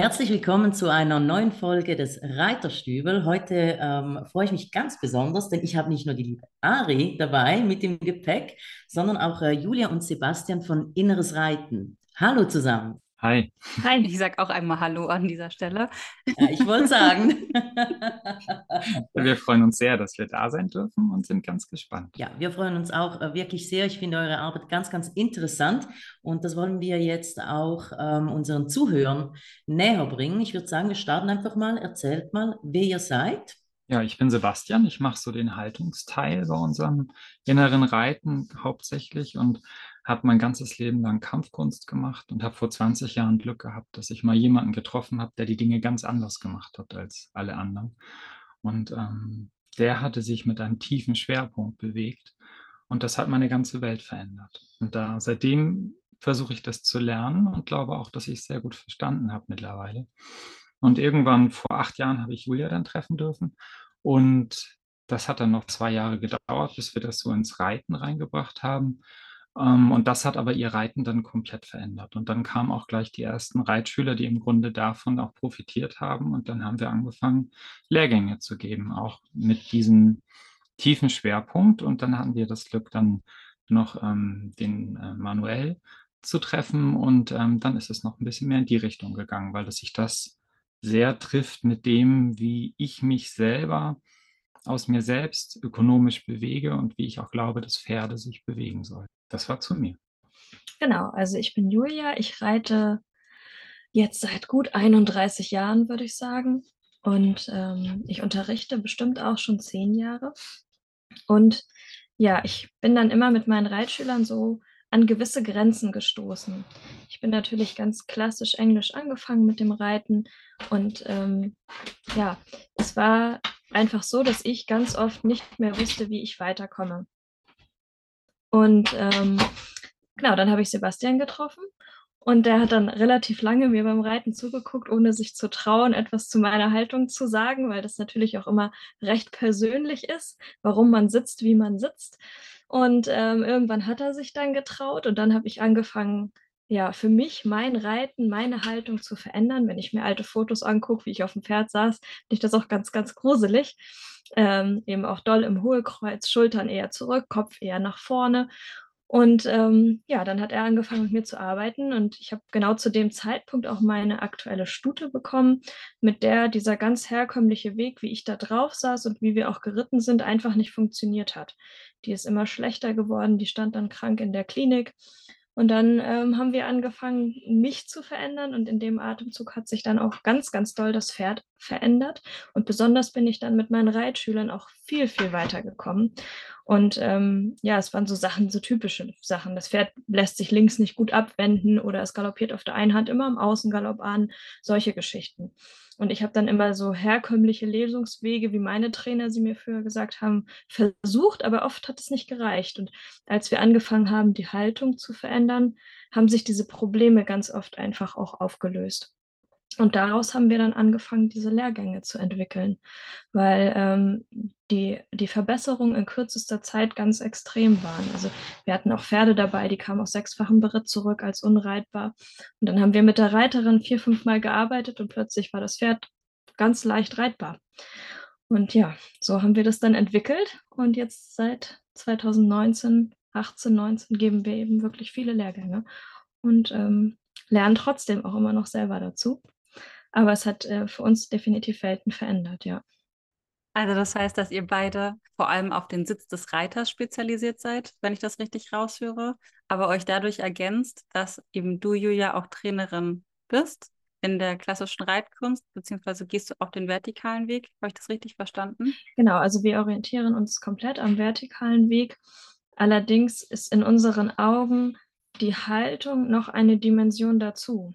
Herzlich willkommen zu einer neuen Folge des Reiterstübel. Heute ähm, freue ich mich ganz besonders, denn ich habe nicht nur die liebe Ari dabei mit dem Gepäck, sondern auch äh, Julia und Sebastian von Inneres Reiten. Hallo zusammen. Hi. Hi, ich sage auch einmal Hallo an dieser Stelle. Ja, ich wollte sagen. wir freuen uns sehr, dass wir da sein dürfen und sind ganz gespannt. Ja, wir freuen uns auch äh, wirklich sehr. Ich finde eure Arbeit ganz, ganz interessant und das wollen wir jetzt auch ähm, unseren Zuhörern näher bringen. Ich würde sagen, wir starten einfach mal. Erzählt mal, wer ihr seid. Ja, ich bin Sebastian. Ich mache so den Haltungsteil bei unserem inneren Reiten hauptsächlich und habe mein ganzes Leben lang Kampfkunst gemacht und habe vor 20 Jahren Glück gehabt, dass ich mal jemanden getroffen habe, der die Dinge ganz anders gemacht hat als alle anderen. Und ähm, der hatte sich mit einem tiefen Schwerpunkt bewegt und das hat meine ganze Welt verändert. Und da seitdem versuche ich das zu lernen und glaube auch, dass ich es sehr gut verstanden habe mittlerweile. Und irgendwann vor acht Jahren habe ich Julia dann treffen dürfen und das hat dann noch zwei Jahre gedauert, bis wir das so ins Reiten reingebracht haben. Ähm, und das hat aber ihr Reiten dann komplett verändert. Und dann kamen auch gleich die ersten Reitschüler, die im Grunde davon auch profitiert haben. Und dann haben wir angefangen, Lehrgänge zu geben, auch mit diesem tiefen Schwerpunkt. Und dann hatten wir das Glück, dann noch ähm, den äh, Manuel zu treffen. Und ähm, dann ist es noch ein bisschen mehr in die Richtung gegangen, weil sich das sehr trifft mit dem, wie ich mich selber aus mir selbst ökonomisch bewege und wie ich auch glaube, dass Pferde sich bewegen sollen. Das war zu mir. Genau, also ich bin Julia. Ich reite jetzt seit gut 31 Jahren, würde ich sagen. Und ähm, ich unterrichte bestimmt auch schon zehn Jahre. Und ja, ich bin dann immer mit meinen Reitschülern so an gewisse Grenzen gestoßen. Ich bin natürlich ganz klassisch Englisch angefangen mit dem Reiten und ähm, ja, es war einfach so, dass ich ganz oft nicht mehr wusste, wie ich weiterkomme. Und ähm, genau, dann habe ich Sebastian getroffen und der hat dann relativ lange mir beim Reiten zugeguckt, ohne sich zu trauen, etwas zu meiner Haltung zu sagen, weil das natürlich auch immer recht persönlich ist, warum man sitzt, wie man sitzt. Und ähm, irgendwann hat er sich dann getraut und dann habe ich angefangen, ja, für mich mein Reiten, meine Haltung zu verändern. Wenn ich mir alte Fotos angucke, wie ich auf dem Pferd saß, finde ich das auch ganz, ganz gruselig. Ähm, eben auch doll im Hohlkreuz, Schultern eher zurück, Kopf eher nach vorne. Und ähm, ja, dann hat er angefangen mit mir zu arbeiten und ich habe genau zu dem Zeitpunkt auch meine aktuelle Stute bekommen, mit der dieser ganz herkömmliche Weg, wie ich da drauf saß und wie wir auch geritten sind, einfach nicht funktioniert hat. Die ist immer schlechter geworden, die stand dann krank in der Klinik und dann ähm, haben wir angefangen, mich zu verändern und in dem Atemzug hat sich dann auch ganz, ganz doll das Pferd verändert. Und besonders bin ich dann mit meinen Reitschülern auch viel, viel weiter gekommen. Und ähm, ja, es waren so Sachen, so typische Sachen. Das Pferd lässt sich links nicht gut abwenden oder es galoppiert auf der einen Hand immer im Außengalopp an, solche Geschichten. Und ich habe dann immer so herkömmliche Lesungswege, wie meine Trainer sie mir früher gesagt haben, versucht, aber oft hat es nicht gereicht. Und als wir angefangen haben, die Haltung zu verändern, haben sich diese Probleme ganz oft einfach auch aufgelöst. Und daraus haben wir dann angefangen, diese Lehrgänge zu entwickeln, weil ähm, die, die Verbesserungen in kürzester Zeit ganz extrem waren. Also wir hatten auch Pferde dabei, die kamen aus sechsfachem Beritt zurück als unreitbar. Und dann haben wir mit der Reiterin vier, fünf Mal gearbeitet und plötzlich war das Pferd ganz leicht reitbar. Und ja, so haben wir das dann entwickelt und jetzt seit 2019, 18, 19 geben wir eben wirklich viele Lehrgänge und ähm, lernen trotzdem auch immer noch selber dazu. Aber es hat äh, für uns definitiv Welten verändert, ja. Also das heißt, dass ihr beide vor allem auf den Sitz des Reiters spezialisiert seid, wenn ich das richtig raushöre, aber euch dadurch ergänzt, dass eben du, Julia, auch Trainerin bist in der klassischen Reitkunst, beziehungsweise gehst du auf den vertikalen Weg. Habe ich das richtig verstanden? Genau, also wir orientieren uns komplett am vertikalen Weg. Allerdings ist in unseren Augen die Haltung noch eine Dimension dazu.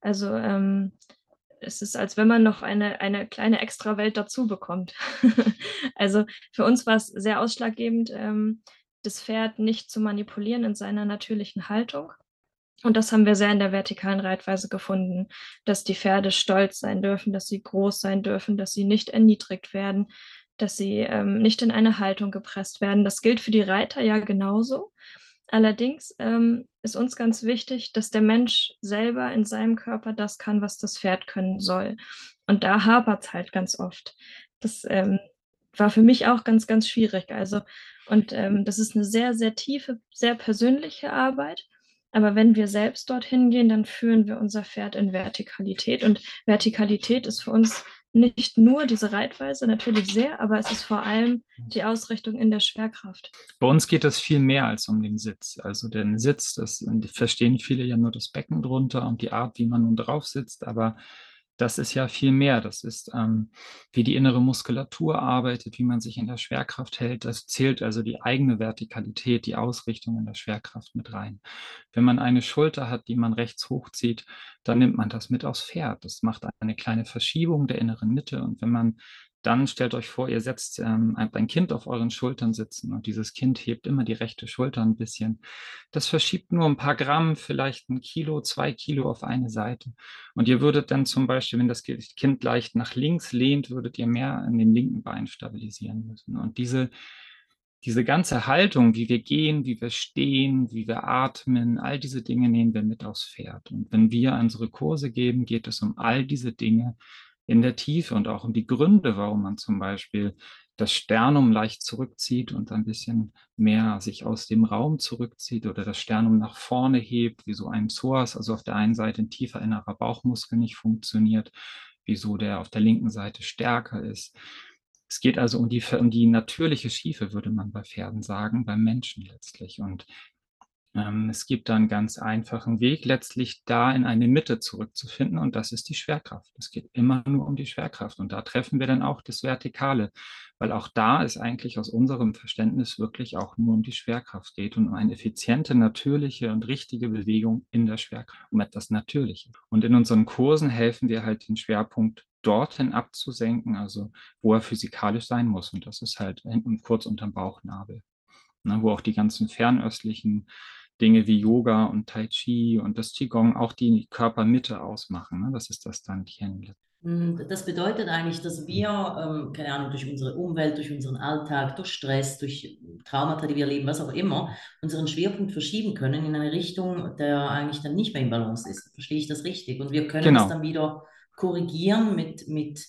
Also ähm, es ist, als wenn man noch eine, eine kleine Extrawelt dazu bekommt. also für uns war es sehr ausschlaggebend, ähm, das Pferd nicht zu manipulieren in seiner natürlichen Haltung. Und das haben wir sehr in der vertikalen Reitweise gefunden, dass die Pferde stolz sein dürfen, dass sie groß sein dürfen, dass sie nicht erniedrigt werden, dass sie ähm, nicht in eine Haltung gepresst werden. Das gilt für die Reiter ja genauso. Allerdings ähm, ist uns ganz wichtig, dass der Mensch selber in seinem Körper das kann, was das Pferd können soll. Und da hapert es halt ganz oft. Das ähm, war für mich auch ganz, ganz schwierig. Also, und ähm, das ist eine sehr, sehr tiefe, sehr persönliche Arbeit. Aber wenn wir selbst dorthin gehen, dann führen wir unser Pferd in Vertikalität. Und Vertikalität ist für uns nicht nur diese Reitweise, natürlich sehr, aber es ist vor allem die Ausrichtung in der Schwerkraft. Bei uns geht es viel mehr als um den Sitz. Also den Sitz, das verstehen viele ja nur das Becken drunter und die Art, wie man nun drauf sitzt, aber das ist ja viel mehr. Das ist, ähm, wie die innere Muskulatur arbeitet, wie man sich in der Schwerkraft hält. Das zählt also die eigene Vertikalität, die Ausrichtung in der Schwerkraft mit rein. Wenn man eine Schulter hat, die man rechts hochzieht, dann nimmt man das mit aufs Pferd. Das macht eine kleine Verschiebung der inneren Mitte. Und wenn man dann stellt euch vor, ihr setzt ähm, ein Kind auf euren Schultern sitzen und dieses Kind hebt immer die rechte Schulter ein bisschen. Das verschiebt nur ein paar Gramm, vielleicht ein Kilo, zwei Kilo auf eine Seite. Und ihr würdet dann zum Beispiel, wenn das Kind leicht nach links lehnt, würdet ihr mehr an dem linken Bein stabilisieren müssen. Und diese, diese ganze Haltung, wie wir gehen, wie wir stehen, wie wir atmen, all diese Dinge nehmen wir mit aufs Pferd. Und wenn wir unsere Kurse geben, geht es um all diese Dinge in der Tiefe und auch um die Gründe, warum man zum Beispiel das Sternum leicht zurückzieht und ein bisschen mehr sich aus dem Raum zurückzieht oder das Sternum nach vorne hebt, wie so ein Psoas, also auf der einen Seite ein tiefer innerer Bauchmuskel nicht funktioniert, wieso der auf der linken Seite stärker ist. Es geht also um die, um die natürliche Schiefe, würde man bei Pferden sagen, beim Menschen letztlich. Und es gibt da einen ganz einfachen Weg, letztlich da in eine Mitte zurückzufinden und das ist die Schwerkraft. Es geht immer nur um die Schwerkraft und da treffen wir dann auch das Vertikale, weil auch da ist eigentlich aus unserem Verständnis wirklich auch nur um die Schwerkraft geht und um eine effiziente, natürliche und richtige Bewegung in der Schwerkraft, um etwas Natürliches. Und in unseren Kursen helfen wir halt den Schwerpunkt dorthin abzusenken, also wo er physikalisch sein muss und das ist halt kurz unterm Bauchnabel. Ne, wo auch die ganzen fernöstlichen Dinge wie Yoga und Tai Chi und das Qigong auch die Körpermitte ausmachen. Ne? Das ist das dann Tien. Hm, das bedeutet eigentlich, dass wir, ähm, keine Ahnung, durch unsere Umwelt, durch unseren Alltag, durch Stress, durch Traumata, die wir erleben, was auch immer, unseren Schwerpunkt verschieben können in eine Richtung, der eigentlich dann nicht mehr im Balance ist. Verstehe ich das richtig? Und wir können genau. das dann wieder korrigieren mit, mit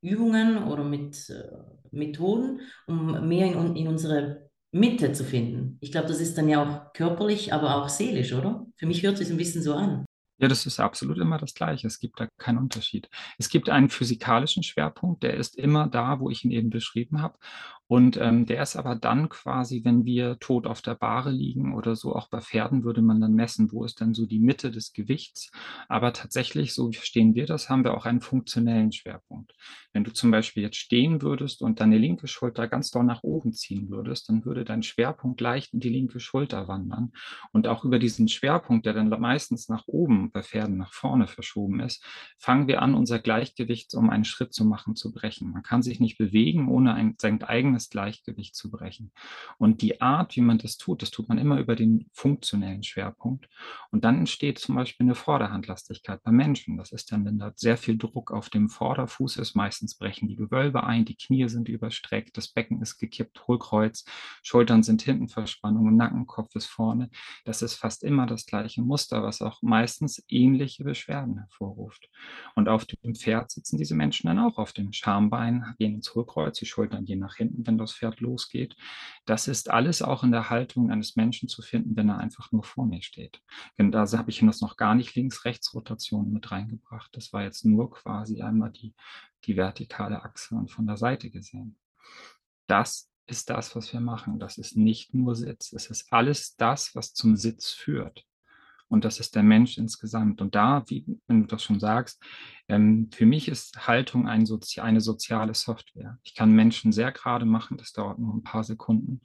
Übungen oder mit äh, Methoden, um mehr in, in unsere Mitte zu finden. Ich glaube, das ist dann ja auch körperlich, aber auch seelisch, oder? Für mich hört es ein bisschen so an. Ja, das ist absolut immer das Gleiche. Es gibt da keinen Unterschied. Es gibt einen physikalischen Schwerpunkt, der ist immer da, wo ich ihn eben beschrieben habe. Und ähm, der ist aber dann quasi, wenn wir tot auf der Bahre liegen oder so, auch bei Pferden würde man dann messen, wo ist dann so die Mitte des Gewichts. Aber tatsächlich, so verstehen wir das, haben wir auch einen funktionellen Schwerpunkt. Wenn du zum Beispiel jetzt stehen würdest und deine linke Schulter ganz doll nach oben ziehen würdest, dann würde dein Schwerpunkt leicht in die linke Schulter wandern. Und auch über diesen Schwerpunkt, der dann meistens nach oben bei Pferden nach vorne verschoben ist, fangen wir an, unser Gleichgewicht, um einen Schritt zu machen, zu brechen. Man kann sich nicht bewegen, ohne ein, sein eigenes Gleichgewicht zu brechen. Und die Art, wie man das tut, das tut man immer über den funktionellen Schwerpunkt. Und dann entsteht zum Beispiel eine Vorderhandlastigkeit bei Menschen. Das ist dann, wenn da sehr viel Druck auf dem Vorderfuß ist, meistens brechen die Gewölbe ein, die Knie sind überstreckt, das Becken ist gekippt, Hohlkreuz, Schultern sind hinten Verspannung, Nackenkopf ist vorne. Das ist fast immer das gleiche Muster, was auch meistens ähnliche Beschwerden hervorruft. Und auf dem Pferd sitzen diese Menschen dann auch auf dem Schambein, gehen ins Hohlkreuz, die Schultern gehen nach hinten, wenn das Pferd losgeht. Das ist alles auch in der Haltung eines Menschen zu finden, wenn er einfach nur vor mir steht. Denn da habe ich das noch gar nicht Links-Rechts-Rotation mit reingebracht. Das war jetzt nur quasi einmal die, die vertikale Achse und von der Seite gesehen. Das ist das, was wir machen. Das ist nicht nur Sitz. Es ist alles das, was zum Sitz führt. Und das ist der Mensch insgesamt. Und da, wie wenn du das schon sagst, ähm, für mich ist Haltung ein Sozi eine soziale Software. Ich kann Menschen sehr gerade machen, das dauert nur ein paar Sekunden.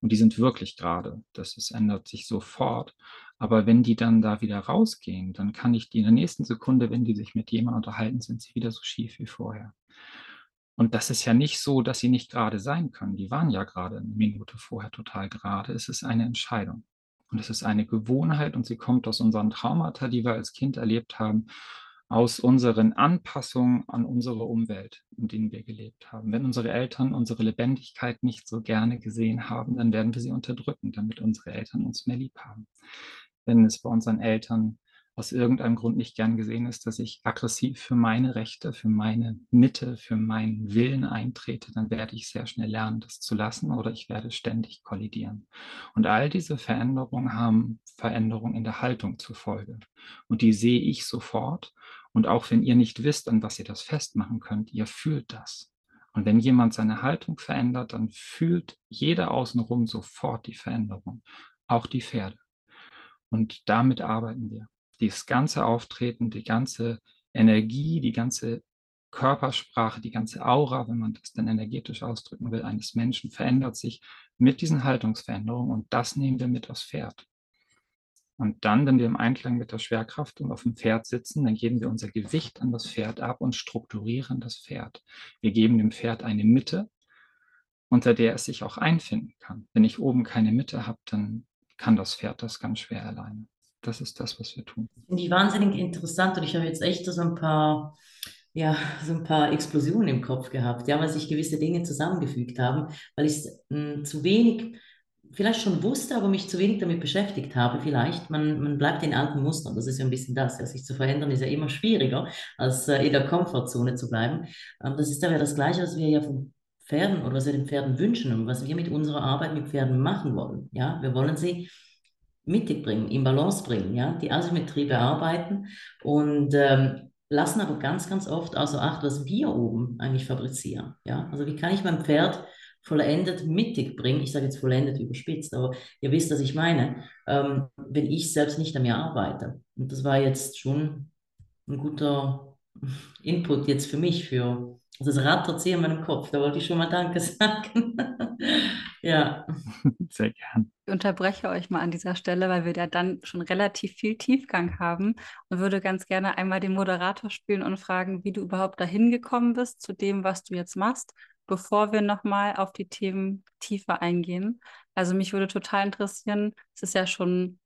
Und die sind wirklich gerade. Das ist, ändert sich sofort. Aber wenn die dann da wieder rausgehen, dann kann ich die in der nächsten Sekunde, wenn die sich mit jemandem unterhalten, sind sie wieder so schief wie vorher. Und das ist ja nicht so, dass sie nicht gerade sein können. Die waren ja gerade eine Minute vorher total gerade. Es ist eine Entscheidung. Und es ist eine Gewohnheit und sie kommt aus unseren Traumata, die wir als Kind erlebt haben. aus unseren Anpassungen an unsere Umwelt, in denen wir gelebt haben. Wenn unsere Eltern unsere Lebendigkeit nicht so gerne gesehen haben, dann werden wir sie unterdrücken, damit unsere Eltern uns mehr lieb haben. Wenn es bei unseren Eltern aus irgendeinem Grund nicht gern gesehen ist, dass ich aggressiv für meine Rechte, für meine Mitte, für meinen Willen eintrete, dann werde ich sehr schnell lernen, das zu lassen oder ich werde ständig kollidieren. Und all diese Veränderungen haben Veränderungen in der Haltung zur Folge. Und die sehe ich sofort. Und auch wenn ihr nicht wisst, an was ihr das festmachen könnt, ihr fühlt das. Und wenn jemand seine Haltung verändert, dann fühlt jeder außenrum sofort die Veränderung, auch die Pferde. Und damit arbeiten wir das ganze Auftreten, die ganze Energie, die ganze Körpersprache, die ganze Aura, wenn man das dann energetisch ausdrücken will, eines Menschen verändert sich mit diesen Haltungsveränderungen und das nehmen wir mit aufs Pferd. Und dann, wenn wir im Einklang mit der Schwerkraft und auf dem Pferd sitzen, dann geben wir unser Gewicht an das Pferd ab und strukturieren das Pferd. Wir geben dem Pferd eine Mitte, unter der es sich auch einfinden kann. Wenn ich oben keine Mitte habe, dann kann das Pferd das ganz schwer alleine das ist das, was wir tun. Finde ich wahnsinnig interessant und ich habe jetzt echt so ein paar, ja, so ein paar Explosionen im Kopf gehabt, ja, weil sich gewisse Dinge zusammengefügt haben, weil ich hm, zu wenig, vielleicht schon wusste, aber mich zu wenig damit beschäftigt habe, vielleicht. Man, man bleibt in alten Mustern, das ist ja ein bisschen das. Ja, sich zu verändern ist ja immer schwieriger, als äh, in der Komfortzone zu bleiben. Ähm, das ist aber das Gleiche, was wir ja von Pferden oder was wir den Pferden wünschen und was wir mit unserer Arbeit mit Pferden machen wollen. Ja, wir wollen sie mittig bringen, in Balance bringen, ja, die Asymmetrie bearbeiten und ähm, lassen aber ganz, ganz oft außer Acht, was wir oben eigentlich fabrizieren. Ja? Also wie kann ich mein Pferd vollendet mittig bringen? Ich sage jetzt vollendet überspitzt, aber ihr wisst, was ich meine, ähm, wenn ich selbst nicht an mir arbeite. Und das war jetzt schon ein guter Input jetzt für mich, für das Rad in meinem Kopf. Da wollte ich schon mal Danke sagen. Ja. Sehr gern. Ich unterbreche euch mal an dieser Stelle, weil wir ja dann schon relativ viel Tiefgang haben und würde ganz gerne einmal den Moderator spielen und fragen, wie du überhaupt dahin gekommen bist zu dem, was du jetzt machst, bevor wir nochmal auf die Themen tiefer eingehen. Also mich würde total interessieren, es ist ja schon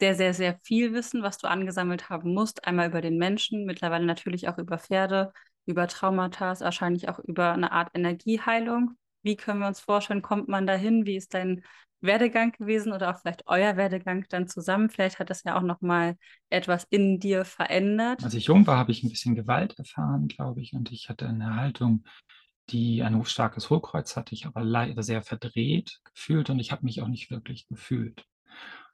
sehr, sehr, sehr viel Wissen, was du angesammelt haben musst. Einmal über den Menschen, mittlerweile natürlich auch über Pferde, über Traumata, wahrscheinlich auch über eine Art Energieheilung. Wie können wir uns vorstellen, kommt man dahin? Wie ist dein Werdegang gewesen oder auch vielleicht euer Werdegang dann zusammen? Vielleicht hat das ja auch nochmal etwas in dir verändert. Als ich jung war, habe ich ein bisschen Gewalt erfahren, glaube ich, und ich hatte eine Haltung, die ein starkes Hohlkreuz hatte, ich aber leider sehr verdreht gefühlt und ich habe mich auch nicht wirklich gefühlt.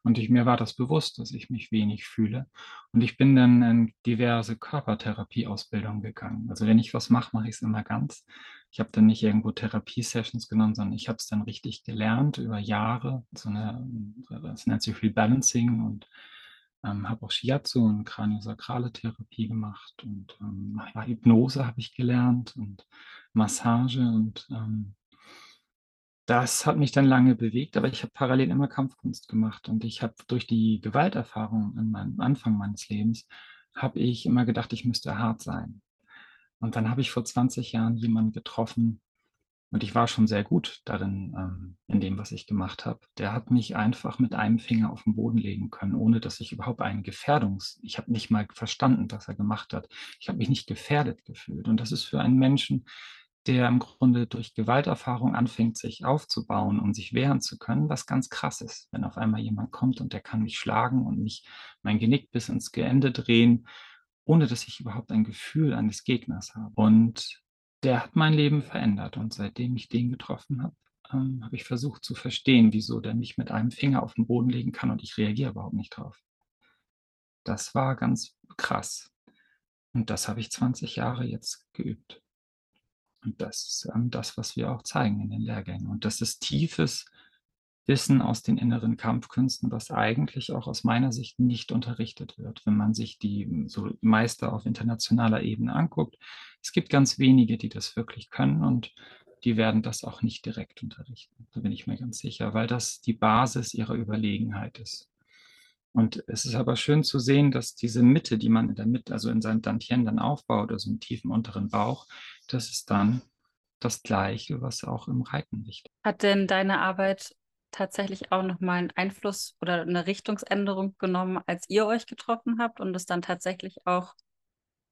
Und ich, mir war das bewusst, dass ich mich wenig fühle. Und ich bin dann in diverse Körpertherapieausbildungen gegangen. Also wenn ich was mache, mache ich es immer ganz. Ich habe dann nicht irgendwo Therapiesessions genommen, sondern ich habe es dann richtig gelernt über Jahre. So eine, das nennt sich Rebalancing und ähm, habe auch Shiatsu und kraniosakrale Therapie gemacht und ähm, Hypnose habe ich gelernt und Massage und ähm, das hat mich dann lange bewegt, aber ich habe parallel immer Kampfkunst gemacht und ich habe durch die Gewalterfahrung in meinem Anfang meines Lebens, habe ich immer gedacht, ich müsste hart sein. Und dann habe ich vor 20 Jahren jemanden getroffen und ich war schon sehr gut darin, ähm, in dem, was ich gemacht habe. Der hat mich einfach mit einem Finger auf den Boden legen können, ohne dass ich überhaupt einen Gefährdungs... Ich habe nicht mal verstanden, was er gemacht hat. Ich habe mich nicht gefährdet gefühlt. Und das ist für einen Menschen, der im Grunde durch Gewalterfahrung anfängt, sich aufzubauen und sich wehren zu können, was ganz krass ist. Wenn auf einmal jemand kommt und der kann mich schlagen und mich mein Genick bis ins Ende drehen, ohne dass ich überhaupt ein Gefühl eines Gegners habe. Und der hat mein Leben verändert. Und seitdem ich den getroffen habe, ähm, habe ich versucht zu verstehen, wieso der mich mit einem Finger auf den Boden legen kann und ich reagiere überhaupt nicht drauf. Das war ganz krass. Und das habe ich 20 Jahre jetzt geübt. Und das ist ähm, das, was wir auch zeigen in den Lehrgängen. Und das ist tiefes Wissen aus den inneren Kampfkünsten, was eigentlich auch aus meiner Sicht nicht unterrichtet wird, wenn man sich die hm, so Meister auf internationaler Ebene anguckt. Es gibt ganz wenige, die das wirklich können und die werden das auch nicht direkt unterrichten. Da bin ich mir ganz sicher, weil das die Basis ihrer Überlegenheit ist. Und es ist aber schön zu sehen, dass diese Mitte, die man in der Mitte, also in seinem Dantien dann aufbaut, also im tiefen unteren Bauch, das ist dann das Gleiche, was auch im Reiten wichtig. Hat denn deine Arbeit tatsächlich auch nochmal einen Einfluss oder eine Richtungsänderung genommen, als ihr euch getroffen habt und es dann tatsächlich auch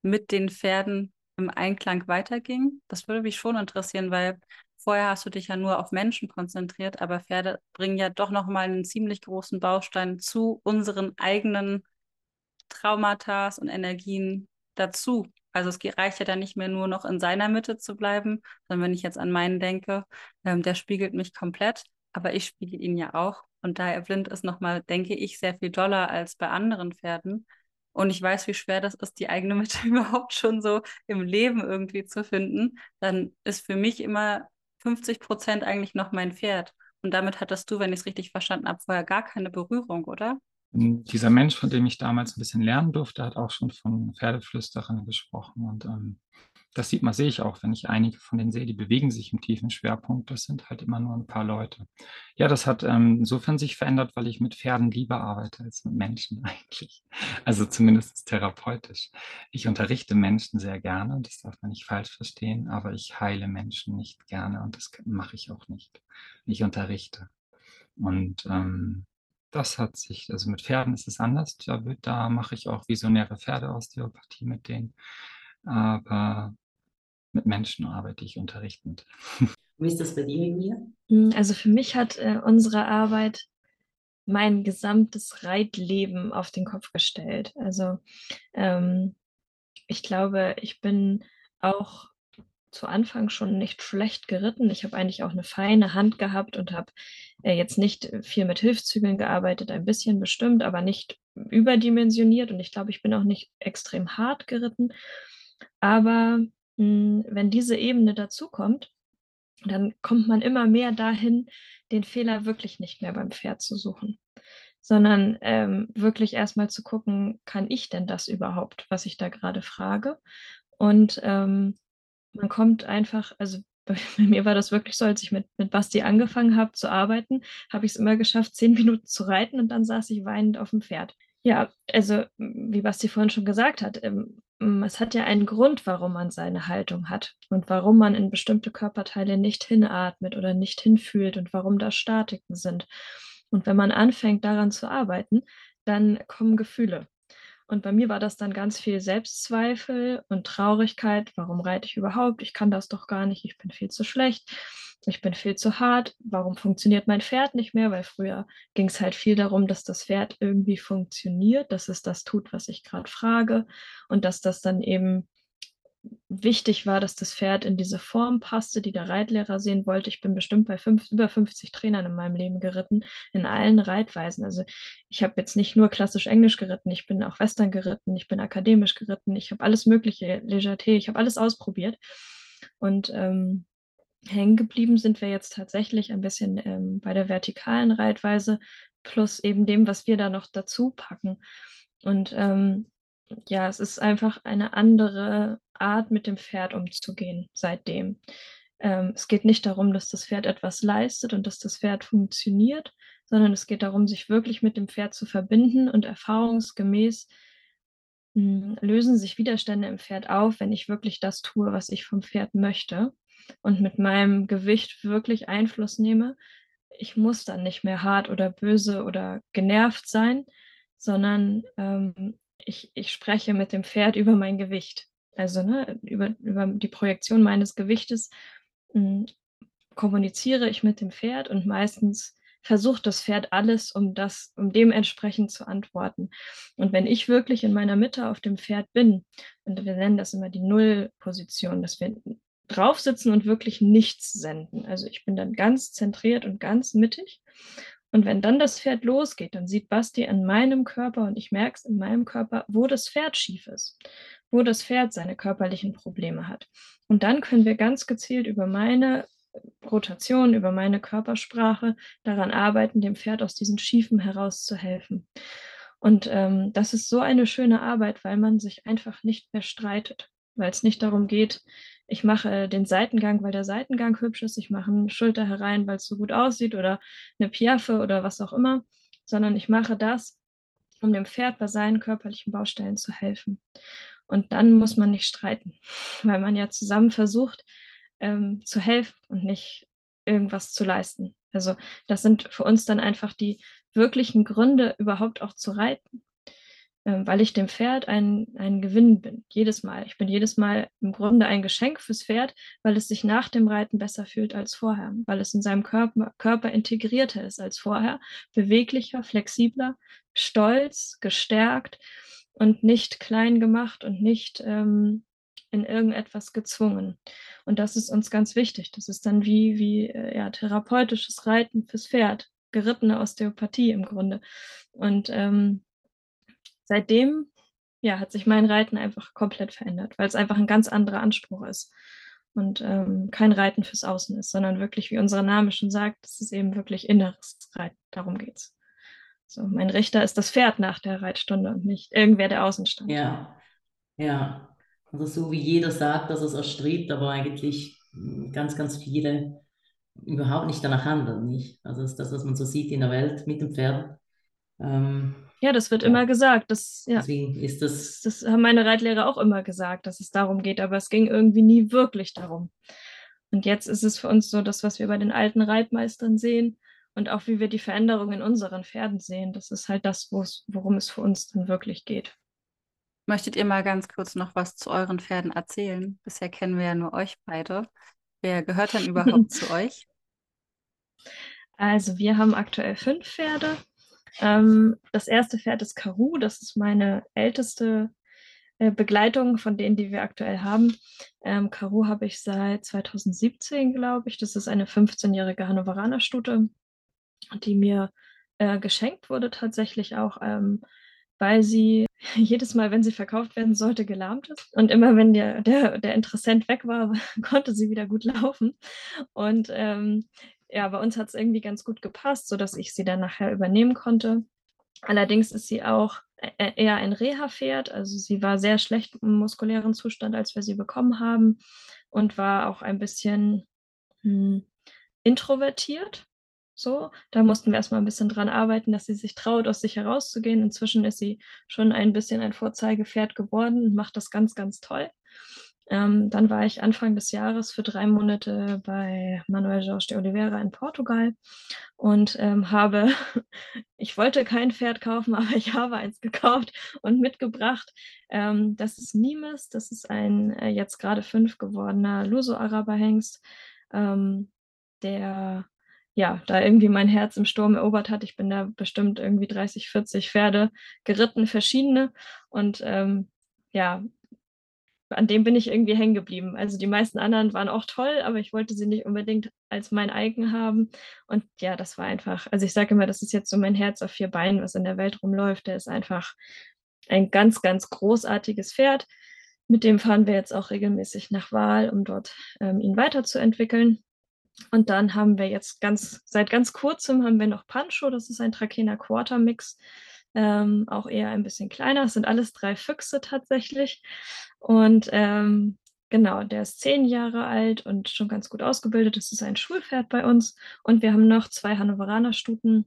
mit den Pferden im Einklang weiterging? Das würde mich schon interessieren, weil vorher hast du dich ja nur auf Menschen konzentriert, aber Pferde bringen ja doch nochmal einen ziemlich großen Baustein zu unseren eigenen Traumata und Energien dazu. Also es reicht ja dann nicht mehr nur noch in seiner Mitte zu bleiben, sondern wenn ich jetzt an meinen denke, ähm, der spiegelt mich komplett, aber ich spiegel ihn ja auch. Und da er blind ist, nochmal, denke ich, sehr viel doller als bei anderen Pferden. Und ich weiß, wie schwer das ist, die eigene Mitte überhaupt schon so im Leben irgendwie zu finden. Dann ist für mich immer 50 Prozent eigentlich noch mein Pferd. Und damit hattest du, wenn ich es richtig verstanden habe, vorher gar keine Berührung, oder? Dieser Mensch, von dem ich damals ein bisschen lernen durfte, hat auch schon von Pferdeflüsterern gesprochen. Und ähm, das sieht man, sehe ich auch, wenn ich einige von denen sehe, die bewegen sich im tiefen Schwerpunkt. Das sind halt immer nur ein paar Leute. Ja, das hat ähm, insofern sich verändert, weil ich mit Pferden lieber arbeite als mit Menschen eigentlich. Also zumindest therapeutisch. Ich unterrichte Menschen sehr gerne, das darf man nicht falsch verstehen, aber ich heile Menschen nicht gerne und das mache ich auch nicht. Ich unterrichte. Und ähm, das hat sich, also mit Pferden ist es anders. Da, da mache ich auch visionäre Pferdeosteopathie mit denen. Aber mit Menschen arbeite ich unterrichtend. Wie ist das bei dir, Julia? Hm, also für mich hat äh, unsere Arbeit mein gesamtes Reitleben auf den Kopf gestellt. Also ähm, ich glaube, ich bin auch zu Anfang schon nicht schlecht geritten. Ich habe eigentlich auch eine feine Hand gehabt und habe äh, jetzt nicht viel mit Hilfszügeln gearbeitet, ein bisschen bestimmt, aber nicht überdimensioniert. Und ich glaube, ich bin auch nicht extrem hart geritten. Aber mh, hm, wenn diese Ebene dazukommt, dann kommt man immer mehr dahin, den Fehler wirklich nicht mehr beim Pferd zu suchen, sondern ähm, wirklich erstmal zu gucken, kann ich denn das überhaupt, was ich da gerade frage? Und ähm, man kommt einfach, also bei, mir war das wirklich so, als ich mit, mit Basti angefangen habe zu arbeiten, habe ich es immer geschafft, zehn Minuten zu reiten und dann saß ich weinend auf dem Pferd. Ja, also wie Basti vorhin schon gesagt hat, ähm, es hat ja einen Grund, warum man seine Haltung hat und warum man in bestimmte Körperteile nicht hinatmet oder nicht hinfühlt und warum da Statiken sind. Und wenn man anfängt daran zu arbeiten, dann kommen Gefühle. Und bei mir war das dann ganz viel Selbstzweifel und Traurigkeit. Warum reite ich überhaupt? Ich kann das doch gar nicht. Ich bin viel zu schlecht. Ich bin viel zu hart. Warum funktioniert mein Pferd nicht mehr? Weil früher ging es halt viel darum, dass das Pferd irgendwie funktioniert, dass es das tut, was ich gerade frage und dass das dann eben wichtig war, dass das Pferd in diese Form passte, die der Reitlehrer sehen wollte. Ich bin bestimmt bei fünf, über 50 Trainern in meinem Leben geritten, in allen Reitweisen. Also ich habe jetzt nicht nur klassisch Englisch geritten, ich bin auch Western geritten, ich bin akademisch geritten, ich habe alles mögliche, Legerté, ich habe alles ausprobiert. Und ähm, hängen geblieben sind wir jetzt tatsächlich ein bisschen ähm, bei der vertikalen Reitweise plus eben dem, was wir da noch dazu packen. Und ähm, ja, es ist einfach eine andere Art, mit dem Pferd umzugehen seitdem. Ähm, es geht nicht darum, dass das Pferd etwas leistet und dass das Pferd funktioniert, sondern es geht darum, sich wirklich mit dem Pferd zu verbinden und erfahrungsgemäß hm, lösen sich Widerstände im Pferd auf, wenn ich wirklich das tue, was ich vom Pferd möchte und mit meinem Gewicht wirklich Einfluss nehme. Ich muss dann nicht mehr hart oder böse oder genervt sein, sondern ähm, ich, ich spreche mit dem Pferd über mein Gewicht. Also ne, über, über die Projektion meines Gewichtes hm, kommuniziere ich mit dem Pferd und meistens versucht das Pferd alles, um das, um dementsprechend zu antworten. Und wenn ich wirklich in meiner Mitte auf dem Pferd bin, und wir nennen das immer die Nullposition, dass wir drauf sitzen und wirklich nichts senden. Also ich bin dann ganz zentriert und ganz mittig und wenn dann das Pferd losgeht, dann sieht Basti an meinem Körper und ich merke es in meinem Körper, wo das Pferd schief ist, wo das Pferd seine körperlichen Probleme hat. Und dann können wir ganz gezielt über meine Rotation, über meine Körpersprache daran arbeiten, dem Pferd aus diesen Schiefen herauszuhelfen. Und ähm, das ist so eine schöne Arbeit, weil man sich einfach nicht mehr streitet, weil es nicht darum geht, ich mache den Seitengang, weil der Seitengang hübsch ist, ich mache einen Schulter herein, weil es so gut aussieht oder eine Piaffe oder was auch immer, sondern ich mache das, um dem Pferd bei seinen körperlichen Baustellen zu helfen. Und dann muss man nicht streiten, weil man ja zusammen versucht ähm, zu helfen und nicht irgendwas zu leisten. Also das sind für uns dann einfach die wirklichen Gründe, überhaupt auch zu reiten. Ähm, weil ich dem Pferd ein, ein Gewinn bin, jedes Mal. Ich bin jedes Mal im Grunde ein Geschenk fürs Pferd, weil es sich nach dem Reiten besser fühlt als vorher, weil es in seinem Körper, Körper integrierter ist als vorher, beweglicher, flexibler, stolz, gestärkt und nicht klein gemacht und nicht ähm, in irgendetwas gezwungen. Und das ist uns ganz wichtig. Das ist dann wie, wie äh, ja, therapeutisches Reiten fürs Pferd, gerittene Osteopathie im Grunde. Und ähm, seitdem ja, hat sich mein Reiten einfach komplett verändert, weil es einfach ein ganz anderer Anspruch ist und ähm, kein Reiten fürs Außen ist, sondern wirklich, wie unser Name schon sagt, es ist eben wirklich inneres Reiten. Darum geht es. So, mein Richter ist das Pferd nach der Reitstunde und nicht irgendwer, der außen stand. Ja, ja. Also so wie jeder sagt, dass es erstrebt, aber eigentlich hm, ganz, ganz viele überhaupt nicht danach handeln, nicht? Also das ist das, was man so sieht in der Welt mit dem Pferd. Ähm, ja, das wird ja. immer gesagt. Das, ja. Deswegen ist das. Das haben meine Reitlehrer auch immer gesagt, dass es darum geht, aber es ging irgendwie nie wirklich darum. Und jetzt ist es für uns so, das, was wir bei den alten Reitmeistern sehen und auch wie wir die Veränderung in unseren Pferden sehen, das ist halt das, worum es für uns dann wirklich geht. Möchtet ihr mal ganz kurz noch was zu euren Pferden erzählen? Bisher kennen wir ja nur euch beide. Wer gehört denn überhaupt zu euch? Also wir haben aktuell fünf Pferde. Ähm, das erste Pferd ist Karu, das ist meine älteste äh, Begleitung von denen, die wir aktuell haben. Ähm, Karu habe ich seit 2017, glaube ich. Das ist eine 15-jährige Hannoveraner Stute, die mir äh, geschenkt wurde tatsächlich auch, ähm, weil sie jedes Mal, wenn sie verkauft werden sollte, gelahmt ist. Und immer wenn der, der, der Interessent weg war, konnte sie wieder gut laufen. Und ähm, ja, bei uns hat es irgendwie ganz gut gepasst, sodass ich sie dann nachher übernehmen konnte. Allerdings ist sie auch e-, e-, eher ein Reha-Pferd. Also sie war sehr schlecht im muskulären Zustand, als wir sie bekommen haben und war auch ein bisschen hm, introvertiert. So, da mussten wir erstmal ein bisschen dran arbeiten, dass sie sich traut, aus sich herauszugehen. Inzwischen ist sie schon ein bisschen ein Vorzeigepferd geworden und macht das ganz, ganz toll. Ähm, dann war ich Anfang des Jahres für drei Monate bei Manuel Jorge de Oliveira in Portugal und ähm, habe, ich wollte kein Pferd kaufen, aber ich habe eins gekauft und mitgebracht. Ähm, das ist Nimes, das ist ein äh, jetzt gerade fünf gewordener Luso-Araber-Hengst, ähm, der ja, da irgendwie mein Herz im Sturm erobert hat. Ich bin da bestimmt irgendwie 30, 40 Pferde geritten, verschiedene. Und ähm, ja, an dem bin ich irgendwie hängen geblieben. Also die meisten anderen waren auch toll, aber ich wollte sie nicht unbedingt als mein eigen haben. Und ja, das war einfach, also ich sage immer, das ist jetzt so mein Herz auf vier Beinen, was in der Welt rumläuft. Der ist einfach ein ganz, ganz großartiges Pferd. Mit dem fahren wir jetzt auch regelmäßig nach Wahl, um dort ähm, ihn weiterzuentwickeln. Und dann haben wir jetzt ganz, seit ganz kurzem haben wir noch Pancho, das ist ein Trakehner Quarter Mix ähm, auch eher ein bisschen kleiner. Es sind alles drei Füchse tatsächlich. Und ähm, genau, der ist zehn Jahre alt und schon ganz gut ausgebildet. Das ist ein Schulpferd bei uns. Und wir haben noch zwei Hannoveraner Stuten,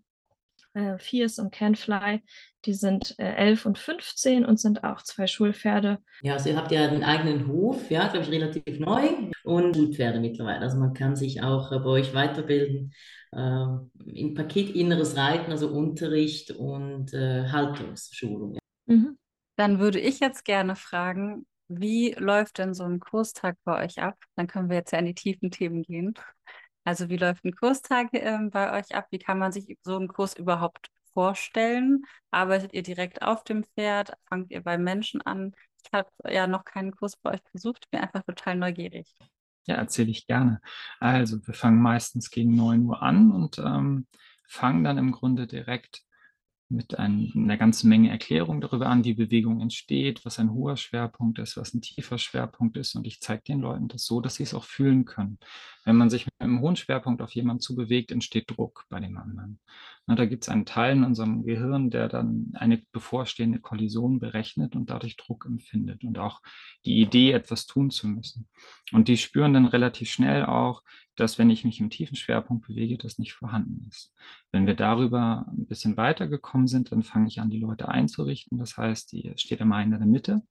äh, Fierce und Canfly. Die sind äh, 11 und 15 und sind auch zwei Schulpferde. Ja, also ihr habt ja einen eigenen Hof, ja, glaube ich, relativ neu und Schulpferde mittlerweile. Also man kann sich auch äh, bei euch weiterbilden äh, im Paket inneres Reiten, also Unterricht und äh, Haltungsschulung. Mhm. Dann würde ich jetzt gerne fragen, wie läuft denn so ein Kurstag bei euch ab? Dann können wir jetzt ja in die tiefen Themen gehen. Also wie läuft ein Kurstag äh, bei euch ab? Wie kann man sich so einen Kurs überhaupt vorstellen? Arbeitet ihr direkt auf dem Pferd? Fangt ihr bei Menschen an? Ich habe ja noch keinen Kurs bei euch besucht, bin einfach total neugierig. Ja, erzähle ich gerne. Also wir fangen meistens gegen 9 Uhr an und ähm, fangen dann im Grunde direkt mit ein, einer ganzen Menge Erklärung darüber an, wie Bewegung entsteht, was ein hoher Schwerpunkt ist, was ein tiefer Schwerpunkt ist. Und ich zeige den Leuten das so, dass sie es auch fühlen können. Wenn man sich mit einem hohen Schwerpunkt auf jemanden zubewegt, entsteht Druck bei dem anderen. Na, da gibt es einen Teil in unserem Gehirn, der dann eine bevorstehende Kollision berechnet und dadurch Druck empfindet und auch die Idee, etwas tun zu müssen. Und die spüren dann relativ schnell auch, dass wenn ich mich im tiefen Schwerpunkt bewege, das nicht vorhanden ist. Wenn wir darüber ein bisschen weitergekommen sind, dann fange ich an, die Leute einzurichten. Das heißt, die steht immer in der Mitte.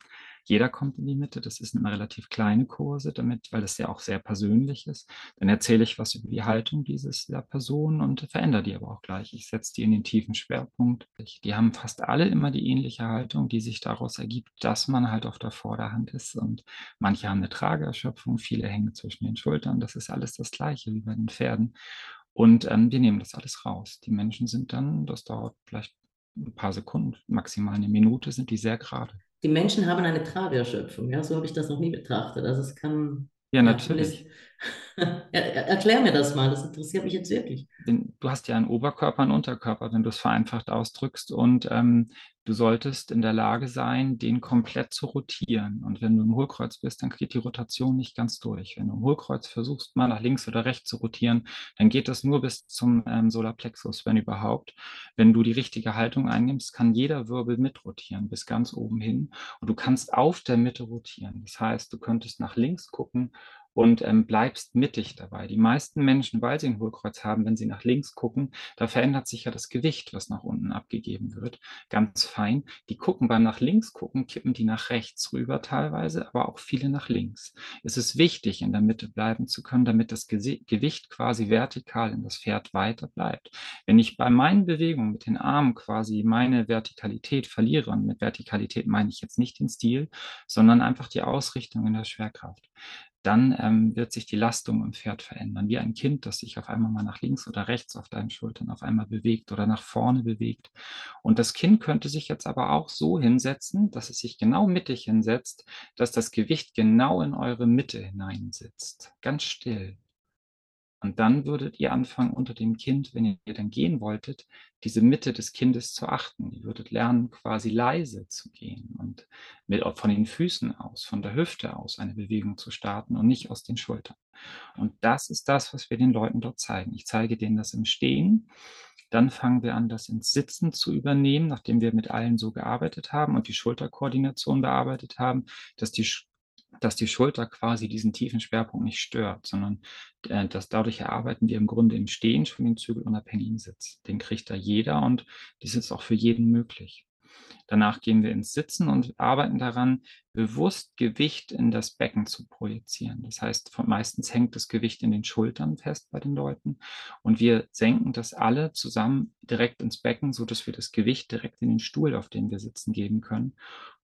Jeder kommt in die Mitte. Das sind immer relativ kleine Kurse, damit, weil das ja auch sehr persönlich ist. Dann erzähle ich was über die Haltung dieses der Person und verändere die aber auch gleich. Ich setze die in den tiefen Schwerpunkt. Die haben fast alle immer die ähnliche Haltung, die sich daraus ergibt, dass man halt auf der Vorderhand ist. Und manche haben eine Trageerschöpfung, viele hängen zwischen den Schultern. Das ist alles das Gleiche wie bei den Pferden. Und ähm, wir nehmen das alles raus. Die Menschen sind dann, das dauert vielleicht ein paar Sekunden, maximal eine Minute, sind die sehr gerade. Die Menschen haben eine Trageerschöpfung, ja, so habe ich das noch nie betrachtet. Also es kann. Ja, natürlich. Erklär mir das mal, das interessiert mich jetzt wirklich. Du hast ja einen Oberkörper, einen Unterkörper, wenn du es vereinfacht ausdrückst. Und ähm, du solltest in der Lage sein, den komplett zu rotieren. Und wenn du im Hohlkreuz bist, dann geht die Rotation nicht ganz durch. Wenn du im Hohlkreuz versuchst, mal nach links oder rechts zu rotieren, dann geht das nur bis zum ähm, Solarplexus, wenn überhaupt. Wenn du die richtige Haltung einnimmst, kann jeder Wirbel mitrotieren, bis ganz oben hin. Und du kannst auf der Mitte rotieren. Das heißt, du könntest nach links gucken und ähm, bleibst mittig dabei. Die meisten Menschen, weil sie ein Hohlkreuz haben, wenn sie nach links gucken, da verändert sich ja das Gewicht, was nach unten abgegeben wird. Ganz fein. Die gucken beim nach links gucken, kippen die nach rechts rüber teilweise, aber auch viele nach links. Es ist wichtig, in der Mitte bleiben zu können, damit das Ge Gewicht quasi vertikal in das Pferd weiter bleibt. Wenn ich bei meinen Bewegungen mit den Armen quasi meine Vertikalität verliere, und mit Vertikalität meine ich jetzt nicht den Stil, sondern einfach die Ausrichtung in der Schwerkraft, dann ähm, wird sich die Lastung im Pferd verändern. Wie ein Kind, das sich auf einmal mal nach links oder rechts auf deinen Schultern auf einmal bewegt oder nach vorne bewegt. Und das Kind könnte sich jetzt aber auch so hinsetzen, dass es sich genau mittig hinsetzt, dass das Gewicht genau in eure Mitte hineinsitzt. Ganz still. Und dann würdet ihr anfangen, unter dem Kind, wenn ihr dann gehen wolltet, diese Mitte des Kindes zu achten. Ihr würdet lernen, quasi leise zu gehen und mit, von den Füßen aus, von der Hüfte aus eine Bewegung zu starten und nicht aus den Schultern. Und das ist das, was wir den Leuten dort zeigen. Ich zeige denen das im Stehen. Dann fangen wir an, das ins Sitzen zu übernehmen, nachdem wir mit allen so gearbeitet haben und die Schulterkoordination bearbeitet haben, dass die dass die Schulter quasi diesen tiefen Schwerpunkt nicht stört, sondern äh, dass dadurch erarbeiten wir im Grunde im Stehen schon den zügelunabhängigen Sitz. Den kriegt da jeder und das ist auch für jeden möglich. Danach gehen wir ins Sitzen und arbeiten daran, bewusst Gewicht in das Becken zu projizieren. Das heißt, meistens hängt das Gewicht in den Schultern fest bei den Leuten und wir senken das alle zusammen direkt ins Becken, sodass wir das Gewicht direkt in den Stuhl, auf dem wir sitzen, geben können.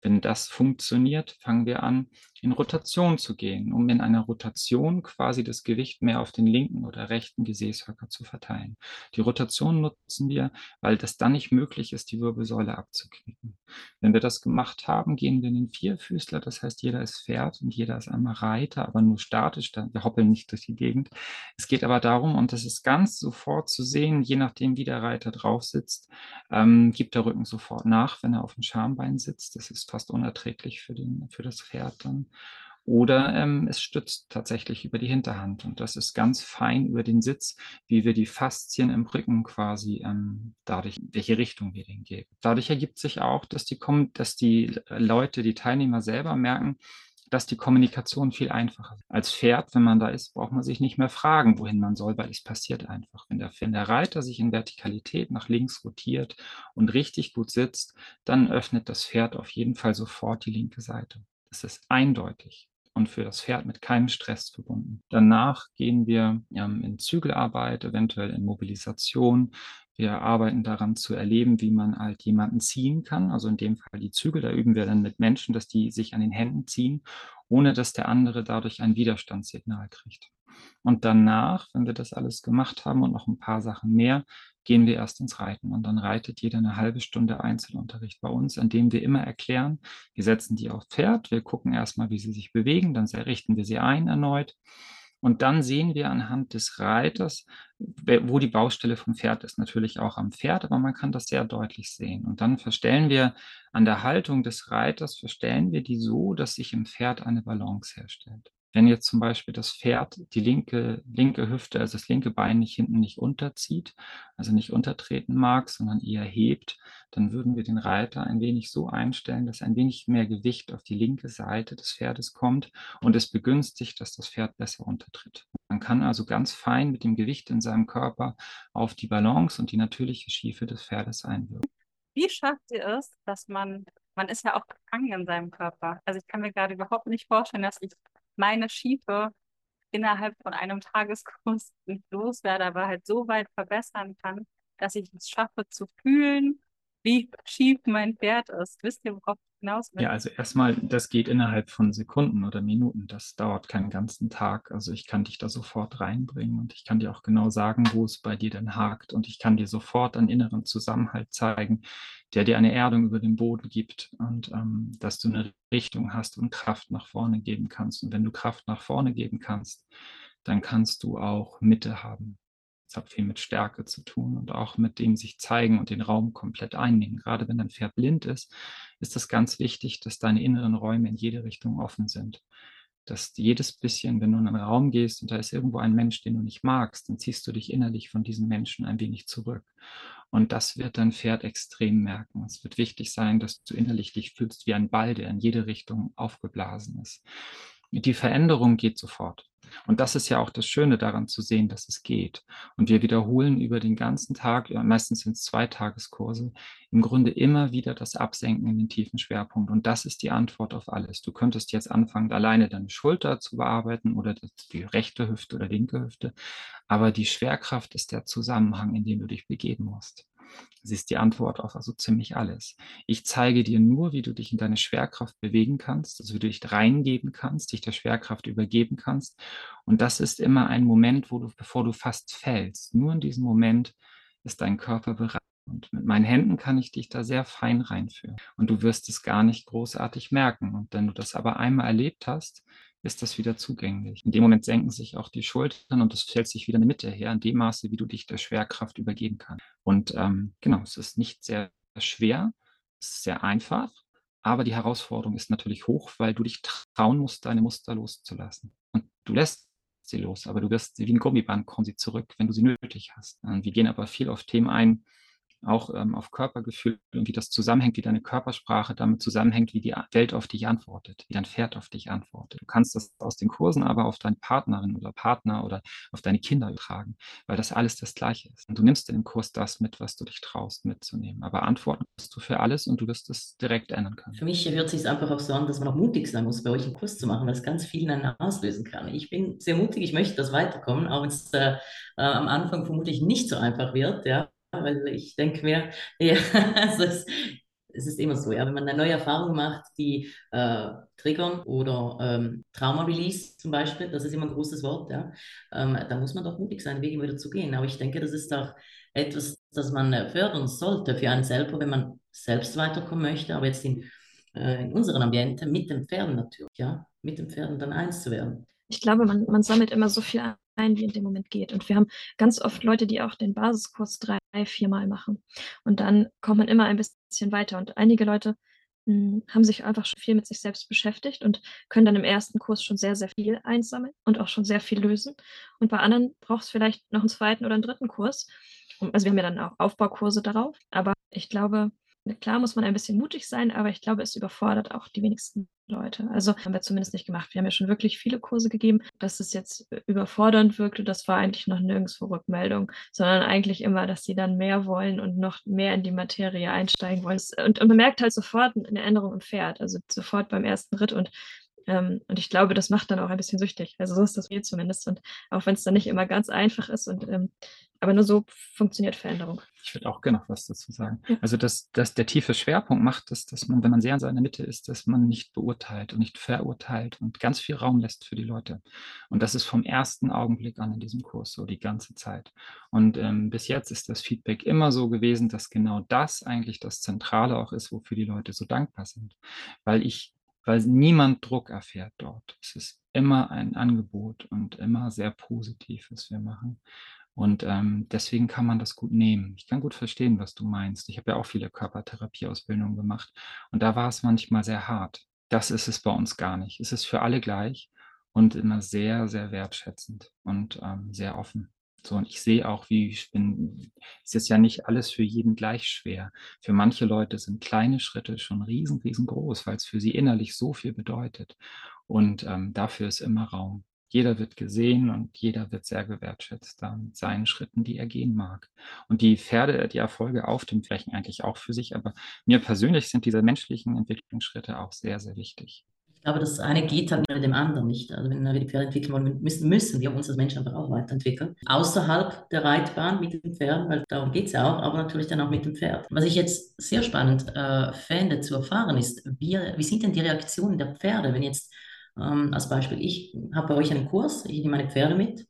Wenn das funktioniert, fangen wir an, in Rotation zu gehen, um in einer Rotation quasi das Gewicht mehr auf den linken oder rechten Gesäßhöcker zu verteilen. Die Rotation nutzen wir, weil das dann nicht möglich ist, die Wirbelsäule abzuknicken. Wenn wir das gemacht haben, gehen wir in den Vierfüßler, das heißt, jeder ist Pferd und jeder ist einmal Reiter, aber nur statisch, wir hoppeln nicht durch die Gegend. Es geht aber darum, und das ist ganz sofort zu sehen, je nachdem, wie der Reiter drauf sitzt, ähm, gibt der Rücken sofort nach, wenn er auf dem Schambein sitzt. Das ist fast unerträglich für, den, für das Pferd dann. Oder ähm, es stützt tatsächlich über die Hinterhand. Und das ist ganz fein über den Sitz, wie wir die Faszien im Rücken quasi ähm, dadurch, welche Richtung wir den geben. Dadurch ergibt sich auch, dass die, dass die Leute, die Teilnehmer selber merken, dass die Kommunikation viel einfacher ist. Als Pferd, wenn man da ist, braucht man sich nicht mehr fragen, wohin man soll, weil es passiert einfach. Wenn der, wenn der Reiter sich in Vertikalität nach links rotiert und richtig gut sitzt, dann öffnet das Pferd auf jeden Fall sofort die linke Seite. Das ist eindeutig und für das Pferd mit keinem Stress verbunden. Danach gehen wir ähm, in Zügelarbeit, eventuell in Mobilisation. Wir arbeiten daran zu erleben, wie man halt jemanden ziehen kann. Also in dem Fall die Zügel, da üben wir dann mit Menschen, dass die sich an den Händen ziehen, ohne dass der andere dadurch ein Widerstandssignal kriegt. Und danach, wenn wir das alles gemacht haben und noch ein paar Sachen mehr, gehen wir erst ins Reiten. Und dann reitet jeder eine halbe Stunde Einzelunterricht bei uns, an dem wir immer erklären, wir setzen die aufs Pferd, wir gucken erstmal, wie sie sich bewegen, dann richten wir sie ein erneut. Und dann sehen wir anhand des Reiters, wo die Baustelle vom Pferd ist. Natürlich auch am Pferd, aber man kann das sehr deutlich sehen. Und dann verstellen wir an der Haltung des Reiters, verstellen wir die so, dass sich im Pferd eine Balance herstellt. Wenn jetzt zum Beispiel das Pferd die linke, linke Hüfte, also das linke Bein nicht hinten nicht unterzieht, also nicht untertreten mag, sondern eher hebt, dann würden wir den Reiter ein wenig so einstellen, dass ein wenig mehr Gewicht auf die linke Seite des Pferdes kommt und es begünstigt, dass das Pferd besser untertritt. Man kann also ganz fein mit dem Gewicht in seinem Körper auf die Balance und die natürliche Schiefe des Pferdes einwirken. Wie schafft ihr es, dass man man ist ja auch gefangen in seinem Körper. Also ich kann mir gerade überhaupt nicht vorstellen, dass ich meine Schiefe innerhalb von einem Tageskurs nicht loswerde, aber halt so weit verbessern kann, dass ich es schaffe zu fühlen, wie schief mein Pferd ist. Wisst ihr, worauf ich hinaus will? Ja, also erstmal, das geht innerhalb von Sekunden oder Minuten. Das dauert keinen ganzen Tag. Also ich kann dich da sofort reinbringen und ich kann dir auch genau sagen, wo es bei dir denn hakt. Und ich kann dir sofort einen inneren Zusammenhalt zeigen, der dir eine Erdung über den Boden gibt und ähm, dass du eine Richtung hast und Kraft nach vorne geben kannst. Und wenn du Kraft nach vorne geben kannst, dann kannst du auch Mitte haben. Das hat viel mit Stärke zu tun und auch mit dem sich zeigen und den Raum komplett einnehmen. Gerade wenn dein Pferd blind ist, ist es ganz wichtig, dass deine inneren Räume in jede Richtung offen sind. Dass jedes bisschen, wenn du in einen Raum gehst und da ist irgendwo ein Mensch, den du nicht magst, dann ziehst du dich innerlich von diesem Menschen ein wenig zurück. Und das wird dein Pferd extrem merken. Es wird wichtig sein, dass du innerlich dich fühlst wie ein Ball, der in jede Richtung aufgeblasen ist. Die Veränderung geht sofort. Und das ist ja auch das Schöne daran zu sehen, dass es geht. Und wir wiederholen über den ganzen Tag, meistens sind es zwei Tageskurse, im Grunde immer wieder das Absenken in den tiefen Schwerpunkt. Und das ist die Antwort auf alles. Du könntest jetzt anfangen, alleine deine Schulter zu bearbeiten oder die rechte Hüfte oder linke Hüfte. Aber die Schwerkraft ist der Zusammenhang, in den du dich begeben musst. Sie ist die Antwort auf also ziemlich alles. Ich zeige dir nur, wie du dich in deine Schwerkraft bewegen kannst, also wie du dich reingeben kannst, dich der Schwerkraft übergeben kannst. Und das ist immer ein Moment, wo du, bevor du fast fällst, nur in diesem Moment ist dein Körper bereit. Und mit meinen Händen kann ich dich da sehr fein reinführen. Und du wirst es gar nicht großartig merken. Und wenn du das aber einmal erlebt hast, ist das wieder zugänglich. In dem Moment senken sich auch die Schultern und es stellt sich wieder eine Mitte her, in dem Maße, wie du dich der Schwerkraft übergeben kannst. Und ähm, genau, es ist nicht sehr schwer, es ist sehr einfach, aber die Herausforderung ist natürlich hoch, weil du dich trauen musst, deine Muster loszulassen. Und du lässt sie los, aber du wirst wie ein Gummiband, kommen sie zurück, wenn du sie nötig hast. Und wir gehen aber viel auf Themen ein, auch ähm, auf Körpergefühl und wie das zusammenhängt, wie deine Körpersprache damit zusammenhängt, wie die Welt auf dich antwortet, wie dein Pferd auf dich antwortet. Du kannst das aus den Kursen aber auf deine Partnerin oder Partner oder auf deine Kinder übertragen, weil das alles das Gleiche ist. Und du nimmst in den Kurs das mit, was du dich traust mitzunehmen. Aber antworten musst du für alles und du wirst es direkt ändern können. Für mich hört sich einfach auch so an, dass man auch mutig sein muss, bei euch einen Kurs zu machen, weil es ganz viel einen auslösen kann. Ich bin sehr mutig, ich möchte das weiterkommen, auch wenn es äh, äh, am Anfang vermutlich nicht so einfach wird, ja weil ich denke mir, ja, es, es, ist immer so, ja, wenn man eine neue Erfahrung macht, die äh, triggern oder ähm, Trauma-Release zum Beispiel, das ist immer ein großes Wort, ja, ähm, da muss man doch mutig sein, Wege wieder zu gehen. Aber ich denke, das ist auch etwas, das man äh, fördern sollte für einen selber, wenn man selbst weiterkommen möchte, aber jetzt in, äh, in unseren Ambiente mit den Pferden natürlich, ja, mit den Pferden dann eins zu werden. Ich glaube, man, man sammelt immer so viel wie in dem Moment geht. Und wir haben ganz oft Leute, die auch den Basiskurs drei, viermal machen. Und dann kommt man immer ein bisschen weiter. Und einige Leute mh, hm, haben sich einfach schon viel mit sich selbst beschäftigt und können dann im ersten Kurs schon sehr, sehr viel einsammeln und auch schon sehr viel lösen. Und bei anderen braucht es vielleicht noch einen zweiten oder einen dritten Kurs. Also wir haben ja dann auch Aufbaukurse darauf. Aber ich glaube, Klar muss man ein bisschen mutig sein, aber ich glaube, es überfordert auch die wenigsten Leute. Also haben wir zumindest nicht gemacht. Wir haben ja schon wirklich viele Kurse gegeben. Dass es jetzt überfordernd wirkte, das war eigentlich noch nirgendwo Rückmeldung, sondern eigentlich immer, dass sie dann mehr wollen und noch mehr in die Materie einsteigen wollen. Und, und man merkt halt sofort eine Änderung im Pferd, also sofort beim ersten Ritt. Und ähm, und ich glaube, das macht dann auch ein bisschen süchtig. Also so ist das mir zumindest. Und auch wenn es dann nicht immer ganz einfach ist und ähm, aber nur so funktioniert Veränderung. Ich würde auch gerne noch was dazu sagen. Ja. Also, dass, dass der tiefe Schwerpunkt macht es, dass man, wenn man sehr in seiner Mitte ist, dass man nicht beurteilt und nicht verurteilt und ganz viel Raum lässt für die Leute. Und das ist vom ersten Augenblick an in diesem Kurs so die ganze Zeit. Und ähm, bis jetzt ist das Feedback immer so gewesen, dass genau das eigentlich das Zentrale auch ist, wofür die Leute so dankbar sind. Weil ich weil niemand Druck erfährt dort. Es ist immer ein Angebot und immer sehr positiv, was wir machen. Und ähm, deswegen kann man das gut nehmen. Ich kann gut verstehen, was du meinst. Ich habe ja auch viele Körpertherapieausbildungen gemacht und da war es manchmal sehr hart. Das ist es bei uns gar nicht. Es ist für alle gleich und immer sehr, sehr wertschätzend und ähm, sehr offen. So, und ich sehe auch, wie ich bin, es ist ja nicht alles für jeden gleich schwer. Für manche Leute sind kleine Schritte schon riesen, riesengroß, weil es für sie innerlich so viel bedeutet. Und ähm, dafür ist immer Raum. Jeder wird gesehen und jeder wird sehr gewertschätzt mit seinen Schritten, die er gehen mag. Und die Pferde, die Erfolge auf den Flächen eigentlich auch für sich, aber mir persönlich sind diese menschlichen Entwicklungsschritte auch sehr, sehr wichtig. Ich glaube, das eine geht halt mit dem anderen nicht. Also wenn wir die Pferde entwickeln wollen, müssen, müssen wir uns als Menschen einfach auch weiterentwickeln. Außerhalb der Reitbahn mit den Pferden, weil darum geht es ja auch, aber natürlich dann auch mit dem Pferd. Was ich jetzt sehr spannend äh, fände zu erfahren ist, wie, wie sind denn die Reaktionen der Pferde, wenn jetzt ähm, als Beispiel, ich habe bei euch einen Kurs, ich nehme meine Pferde mit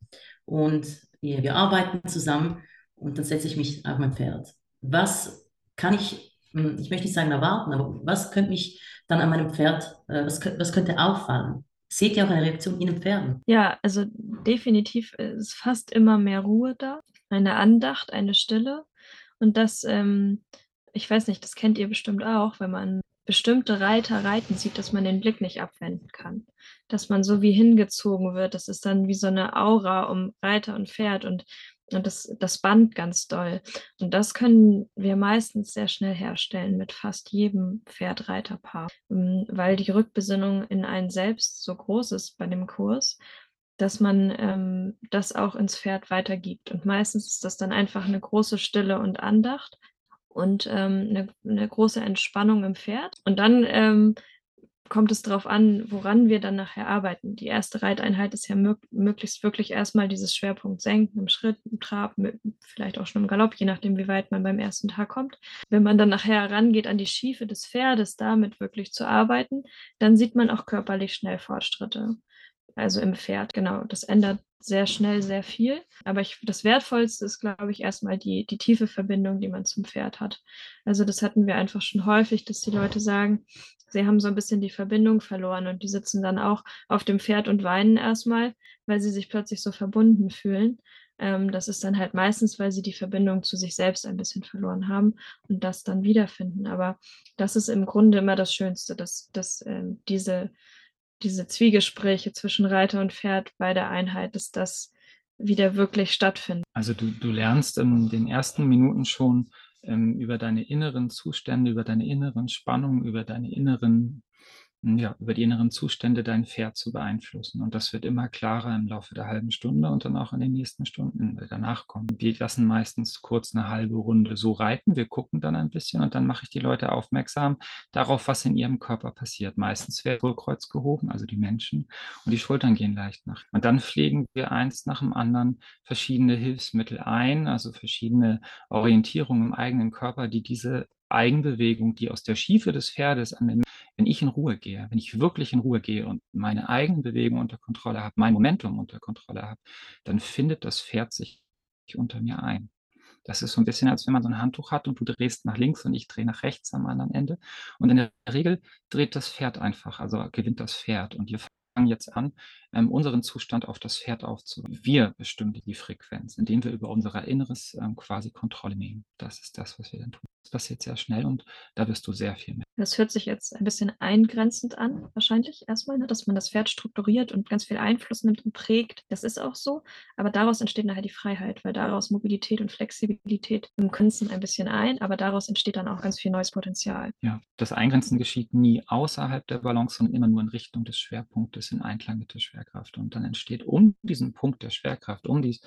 und wir, wir arbeiten zusammen und dann setze ich mich auf mein Pferd. Was kann ich, hm, ich möchte nicht sagen erwarten, aber was könnte mich dann an meinem Pferd, äh, was, was könnte auffallen? Seht ihr auch eine Reaktion in den Pferden? Ja, also definitiv ist fast immer mehr Ruhe da, eine Andacht, eine Stille. Und das, ähm, ich weiß nicht, das kennt ihr bestimmt auch, wenn man bestimmte Reiter reiten sieht, dass man den Blick nicht abwenden kann. Dass man so wie hingezogen wird. Das ist dann wie so eine Aura um Reiter und Pferd und, und das, das Band ganz doll. Und das können wir meistens sehr schnell herstellen mit fast jedem Pferd-Reiterpaar, ähm, weil die Rückbesinnung in einen selbst so groß ist bei dem Kurs, dass man ähm, das auch ins Pferd weitergibt. Und meistens ist das dann einfach eine große Stille und Andacht, und ähm, eine, eine, große Entspannung im Pferd. Und dann ähm, kommt es darauf an, woran wir dann nachher arbeiten. Die erste Reiteinheit ist ja mög möglichst wirklich erstmal dieses Schwerpunkt senken im Schritt, im Trab, mit, vielleicht auch schon im Galopp, je nachdem, wie weit man beim ersten Tag kommt. Wenn man dann nachher rangeht an die Schiefe des Pferdes, damit wirklich zu arbeiten, dann sieht man auch körperlich schnell Fortschritte. Also im Pferd, genau. Das ändert sehr schnell sehr viel. Aber ich, das Wertvollste ist, glaube ich, erstmal die, die tiefe Verbindung, die man zum Pferd hat. Also das hatten wir einfach schon häufig, dass die Leute sagen, sie haben so ein bisschen die Verbindung verloren und die sitzen dann auch auf dem Pferd und weinen erstmal, weil sie sich plötzlich so verbunden fühlen. Ähm, das ist dann halt meistens, weil sie die Verbindung zu sich selbst ein bisschen verloren haben und das dann wiederfinden. Aber das ist im Grunde immer das Schönste, dass, dass ähm, diese diese Zwiegespräche zwischen Reiter und Pferd bei der Einheit, dass das wieder wirklich stattfindet. Also du, du lernst in den ersten Minuten schon ähm, über deine inneren Zustände, über deine inneren Spannungen, über deine inneren ja, über die inneren Zustände dein Pferd zu beeinflussen. Und das wird immer klarer im Laufe der halben Stunde und dann auch in den nächsten Stunden danach kommen. Wir lassen meistens kurz eine halbe Runde so reiten. Wir gucken dann ein bisschen und dann mache ich die Leute aufmerksam darauf, was in ihrem Körper passiert. Meistens wird Hohlkreuz gehoben, also die Menschen, und die Schultern gehen leicht nach. Und dann pflegen wir eins nach dem anderen verschiedene Hilfsmittel ein, also verschiedene Orientierungen im eigenen Körper, die diese Eigenbewegung, die aus der Schiefe des Pferdes an den wenn ich in Ruhe gehe, wenn ich wirklich in Ruhe gehe und meine eigenen Bewegungen unter Kontrolle habe, mein Momentum unter Kontrolle habe, dann findet das Pferd sich unter mir ein. Das ist so ein bisschen, als wenn man so ein Handtuch hat und du drehst nach links und ich drehe nach rechts am anderen Ende. Und in der Regel dreht das Pferd einfach, also gewinnt das Pferd. Und wir fangen jetzt an, ähm, unseren Zustand auf das Pferd aufzunehmen. Wir bestimmen die Frequenz, indem wir über unser Inneres ähm, quasi Kontrolle nehmen. Das ist das, was wir dann tun. Das passiert sehr schnell und da wirst du sehr viel mehr. Das hört sich jetzt ein bisschen eingrenzend an, wahrscheinlich erstmal, ne? dass man das Pferd strukturiert und ganz viel Einfluss nimmt und prägt. Das ist auch so, aber daraus entsteht nachher die Freiheit, weil daraus Mobilität und Flexibilität im Grenzen ein bisschen ein, aber daraus entsteht dann auch ganz viel neues Potenzial. Ja, das Eingrenzen geschieht nie außerhalb der Balance, sondern immer nur in Richtung des Schwerpunktes, in Einklang mit der Schwerkraft. Und dann entsteht um diesen Punkt der Schwerkraft, um die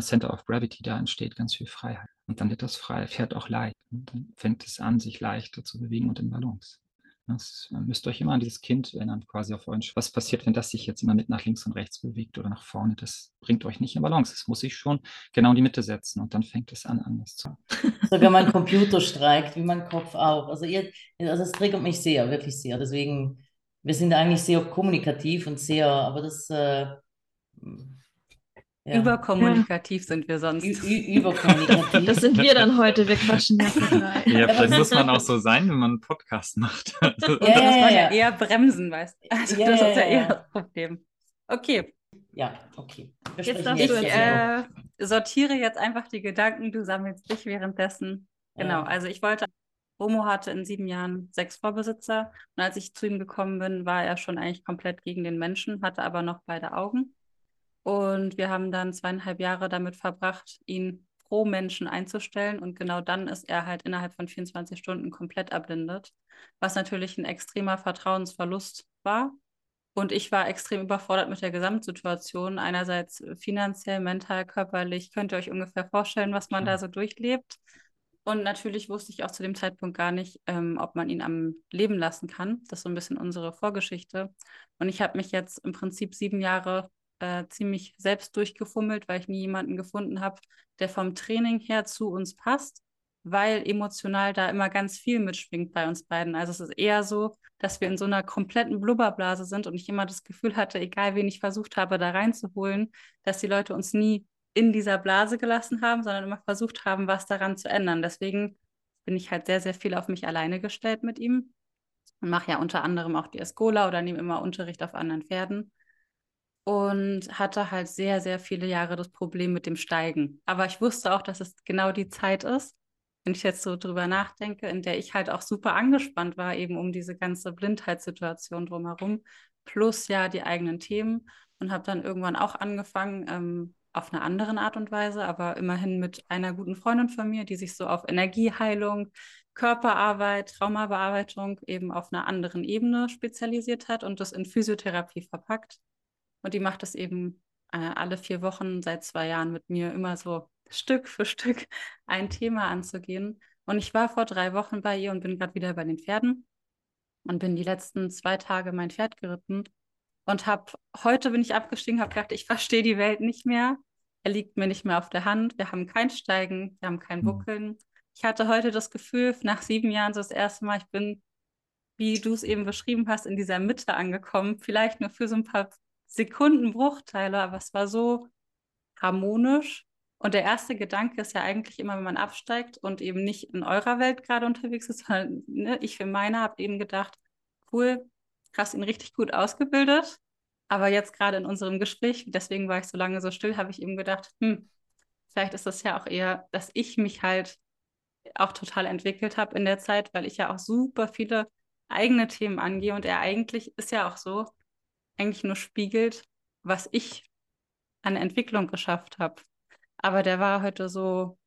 Center of Gravity, da entsteht ganz viel Freiheit. Und dann wird das freie Pferd auch leicht. Und dann fängt es an, sich leichter zu bewegen und in Balance. Das müsst euch immer an dieses Kind erinnern, quasi auf euch. Was passiert, wenn das sich jetzt immer mit nach links und rechts bewegt oder nach vorne? Das bringt euch nicht in Balance. Es muss sich schon genau in die Mitte setzen und dann fängt es an, anders zu. Sogar mein Computer streikt, wie mein Kopf auch. Also, ihr, also das triggert mich sehr, wirklich sehr. Deswegen, wir sind eigentlich sehr kommunikativ und sehr, aber das äh, ja. Überkommunikativ ja. sind wir sonst. Überkommunikativ. Das sind wir dann heute, wir quatschen ja. Ja, vielleicht muss man auch so sein, wenn man einen Podcast macht. Ja, da muss man ja, eher bremsen, weißt du. Also das ist ja eher das Problem. Okay. Ja, okay. Wir jetzt darfst ich du äh, sortiere jetzt einfach die Gedanken, du sammelst dich währenddessen. Genau, also ich wollte, Romo hatte in sieben Jahren sechs Vorbesitzer und als ich zu ihm gekommen bin, war er schon eigentlich komplett gegen den Menschen, hatte aber noch beide Augen. Und wir haben dann zweieinhalb Jahre damit verbracht, ihn pro Menschen einzustellen. Und genau dann ist er halt innerhalb von 24 Stunden komplett erblindet, was natürlich ein extremer Vertrauensverlust war. Und ich war extrem überfordert mit der Gesamtsituation. Einerseits finanziell, mental, körperlich. Könnt ihr euch ungefähr vorstellen, was man da so durchlebt? Und natürlich wusste ich auch zu dem Zeitpunkt gar nicht, ähm, ob man ihn am Leben lassen kann. Das ist so ein bisschen unsere Vorgeschichte. Und ich habe mich jetzt im Prinzip sieben Jahre äh, ziemlich selbst durchgefummelt, weil ich nie jemanden gefunden habe, der vom Training her zu uns passt, weil emotional da immer ganz viel mitschwingt bei uns beiden. Also es ist eher so, dass wir in so einer kompletten Blubberblase sind und ich immer das Gefühl hatte, egal wen ich versucht habe, da reinzuholen, dass die Leute uns nie in dieser Blase gelassen haben, sondern immer versucht haben, was daran zu ändern. Deswegen bin ich halt sehr, sehr viel auf mich alleine gestellt mit ihm und mache ja unter anderem auch die Escola oder nehme immer Unterricht auf anderen Pferden und hatte halt sehr, sehr viele Jahre das Problem mit dem Steigen. Aber ich wusste auch, dass es genau die Zeit ist, wenn ich jetzt so drüber nachdenke, in der ich halt auch super angespannt war, eben um diese ganze Blindheitssituation drumherum, plus ja die eigenen Themen und habe dann irgendwann auch angefangen, ähm, auf eine andere Art und Weise, aber immerhin mit einer guten Freundin von mir, die sich so auf Energieheilung, Körperarbeit, Traumabearbeitung eben auf einer anderen Ebene spezialisiert hat und das in Physiotherapie verpackt. Und die macht das eben äh, alle vier Wochen seit zwei Jahren mit mir immer so Stück für Stück ein Thema anzugehen. Und ich war vor drei Wochen bei ihr und bin gerade wieder bei den Pferden und bin die letzten zwei Tage mein Pferd geritten und habe heute bin ich abgestiegen, habe gedacht, ich verstehe die Welt nicht mehr. Er liegt mir nicht mehr auf der Hand. Wir haben kein Steigen, wir haben kein hm. Buckeln. Ich hatte heute das Gefühl, nach sieben Jahren so das erste Mal, ich bin, wie du es eben beschrieben hast, in dieser Mitte angekommen. Vielleicht nur für so ein paar Sekundenbruchteile, aber es war so harmonisch. Und der erste Gedanke ist ja eigentlich immer, wenn man absteigt und eben nicht in eurer Welt gerade unterwegs ist, sondern ne, ich für meine habe eben gedacht, cool, hast ihn richtig gut ausgebildet. Aber jetzt gerade in unserem Gespräch, deswegen war ich so lange so still, habe ich ihm gedacht, hm, vielleicht ist das ja auch eher, dass ich mich halt auch total entwickelt habe in der Zeit, weil ich ja auch super viele eigene Themen angehe und er eigentlich ist ja auch so, eigentlich nur spiegelt, was ich an Entwicklung geschafft habe. Aber der war heute so,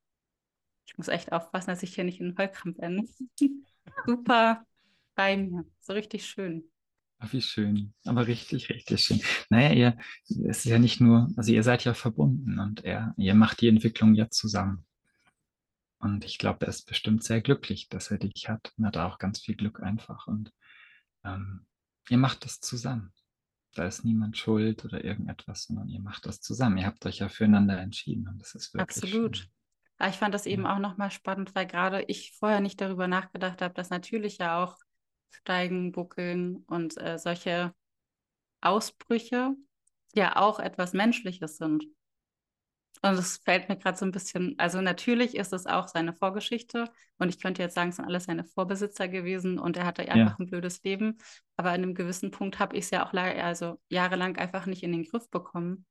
ich muss echt aufpassen, dass ich hier nicht in Heulkrampf ende. super bei mir, so richtig schön. Ach, wie schön. Aber richtig, richtig schön. Naja, ihr, es ist ja nicht nur, also ihr seid ja verbunden und er, ihr macht die Entwicklung ja zusammen. Und ich glaube, er ist bestimmt sehr glücklich, dass er dich hat und hat auch ganz viel Glück einfach. Und ähm, ihr macht das zusammen. Da ist niemand schuld oder irgendetwas, sondern ihr macht das zusammen. Ihr habt euch ja füreinander entschieden und das ist wirklich Absolut. Schön. ich fand das eben ja. auch nochmal spannend, weil gerade ich vorher nicht darüber nachgedacht habe, dass natürlich ja auch Steigen, Buckeln und äh, solche Ausbrüche ja auch etwas Menschliches sind. Und es fällt mir gerade so ein bisschen, also natürlich ist es auch seine Vorgeschichte und ich könnte jetzt sagen, es sind alles seine Vorbesitzer gewesen und er hatte einfach ja. ein blödes Leben. Aber an einem gewissen Punkt habe ich es ja auch also jahrelang einfach nicht in den Griff bekommen.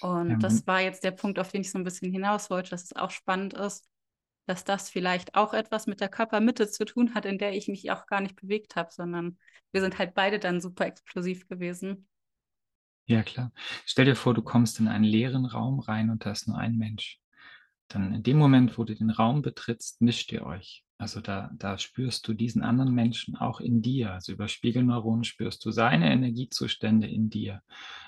Und ja, das war jetzt der Punkt, auf den ich so ein bisschen hinaus wollte, dass es auch spannend ist, dass das vielleicht auch etwas mit der Körpermitte zu tun hat, in der ich mich auch gar nicht bewegt habe, sondern wir sind halt beide dann super explosiv gewesen. Ja, klar. Stell dir vor, du kommst in einen leeren Raum rein und da ist nur ein Mensch. Dann in dem Moment, wo du den Raum betrittst, mischt ihr euch. Also da, da spürst du diesen anderen Menschen auch in dir. Also über Spiegelneuronen spürst du seine Energiezustände in dir.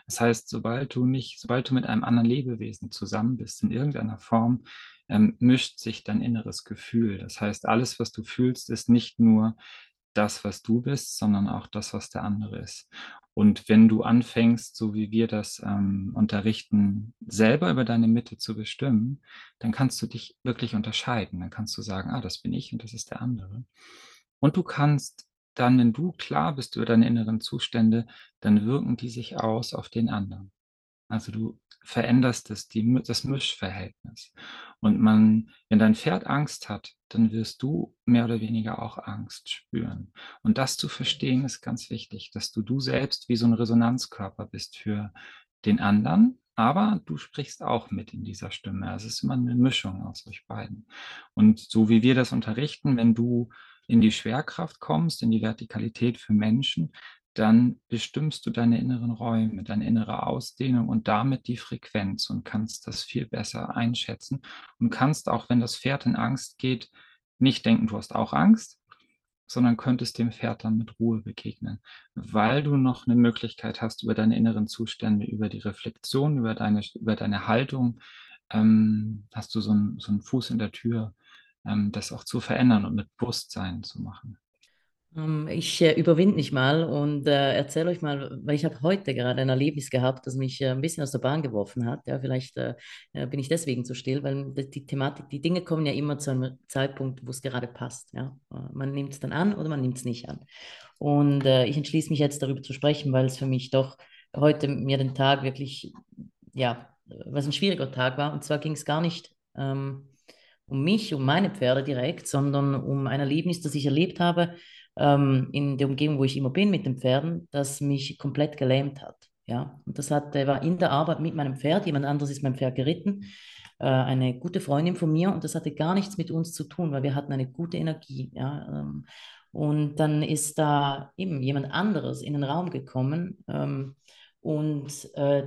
Das heißt, sobald du nicht, sobald du mit einem anderen Lebewesen zusammen bist, in irgendeiner Form, ähm, mischt sich dein inneres Gefühl. Das heißt, alles, was du fühlst, ist nicht nur das, was du bist, sondern auch das, was der andere ist. Und wenn du anfängst, so wie wir das ähm, unterrichten, selber über deine Mitte zu bestimmen, dann kannst du dich wirklich unterscheiden. Dann kannst du sagen, ah, das bin ich und das ist der andere. Und du kannst dann, wenn du klar bist über deine inneren Zustände, dann wirken die sich aus auf den anderen. Also du veränderst das, die, das Mischverhältnis. Und man, wenn dein Pferd Angst hat, dann wirst du mehr oder weniger auch Angst spüren. Und das zu verstehen ist ganz wichtig, dass du du selbst wie so ein Resonanzkörper bist für den anderen, aber du sprichst auch mit in dieser Stimme. Es ist immer eine Mischung aus euch beiden. Und so wie wir das unterrichten, wenn du in die Schwerkraft kommst, in die Vertikalität für Menschen, dann bestimmst du deine inneren Räume, deine innere Ausdehnung und damit die Frequenz und kannst das viel besser einschätzen und kannst auch, wenn das Pferd in Angst geht, nicht denken, du hast auch Angst, sondern könntest dem Pferd dann mit Ruhe begegnen, weil du noch eine Möglichkeit hast, über deine inneren Zustände, über die Reflexion, über deine, über deine Haltung, ähm, hast du so, ein, so einen Fuß in der Tür, ähm, das auch zu verändern und mit Bewusstsein zu machen. Ähm, ich äh, überwinde mich mal und äh, erzähle euch mal, weil ich habe heute gerade ein Erlebnis gehabt, das mich äh, ein bisschen aus der Bahn geworfen hat. Ja, vielleicht äh, äh, bin ich deswegen zu still, weil die Thematik, die Dinge kommen ja immer zu einem Zeitpunkt, wo es gerade passt. Ja, man nimmt es dann an oder man nimmt es nicht an. Und ich entschließe mich jetzt darüber zu sprechen, weil es für mich doch heute mir den Tag wirklich, ja, was ein schwieriger Tag war. Und zwar ging es gar nicht ähm, um mich, um meine Pferde direkt, sondern um ein Erlebnis, das ich erlebt habe ähm, in der Umgebung, wo ich immer bin mit den Pferden, das mich komplett gelähmt hat. Ja, und das hat, war in der Arbeit mit meinem Pferd, jemand anderes ist mein Pferd geritten, äh, eine gute Freundin von mir und das hatte gar nichts mit uns zu tun, weil wir hatten eine gute Energie. Ja, ähm, und dann ist da eben jemand anderes in den Raum gekommen ähm, und äh,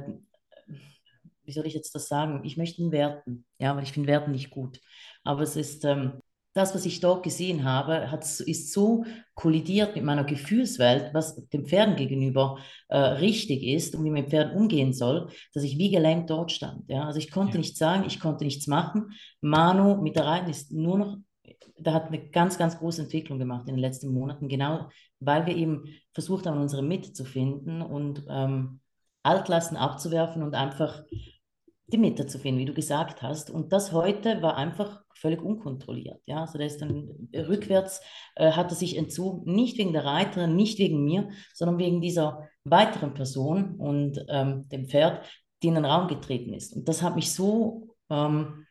wie soll ich jetzt das sagen? Ich möchte ihn werten, ja, weil ich finde Werten nicht gut. Aber es ist, ähm, das, was ich dort gesehen habe, hat, ist so kollidiert mit meiner Gefühlswelt, was dem Pferden gegenüber äh, richtig ist und wie man mit Pferden umgehen soll, dass ich wie gelähmt dort stand. Ja? Also ich konnte ja. nichts sagen, ich konnte nichts machen. Manu mit der Reiten ist nur noch, da hat eine ganz, ganz große Entwicklung gemacht in den letzten Monaten, genau weil wir eben versucht haben, unsere Mitte zu finden und ähm, Altlasten abzuwerfen und einfach die Mitte zu finden, wie du gesagt hast. Und das heute war einfach völlig unkontrolliert. Ja? Also der ist dann rückwärts, äh, hat er sich entzogen, nicht wegen der Reiterin, nicht wegen mir, sondern wegen dieser weiteren Person und ähm, dem Pferd, die in den Raum getreten ist. Und das hat mich so ähm,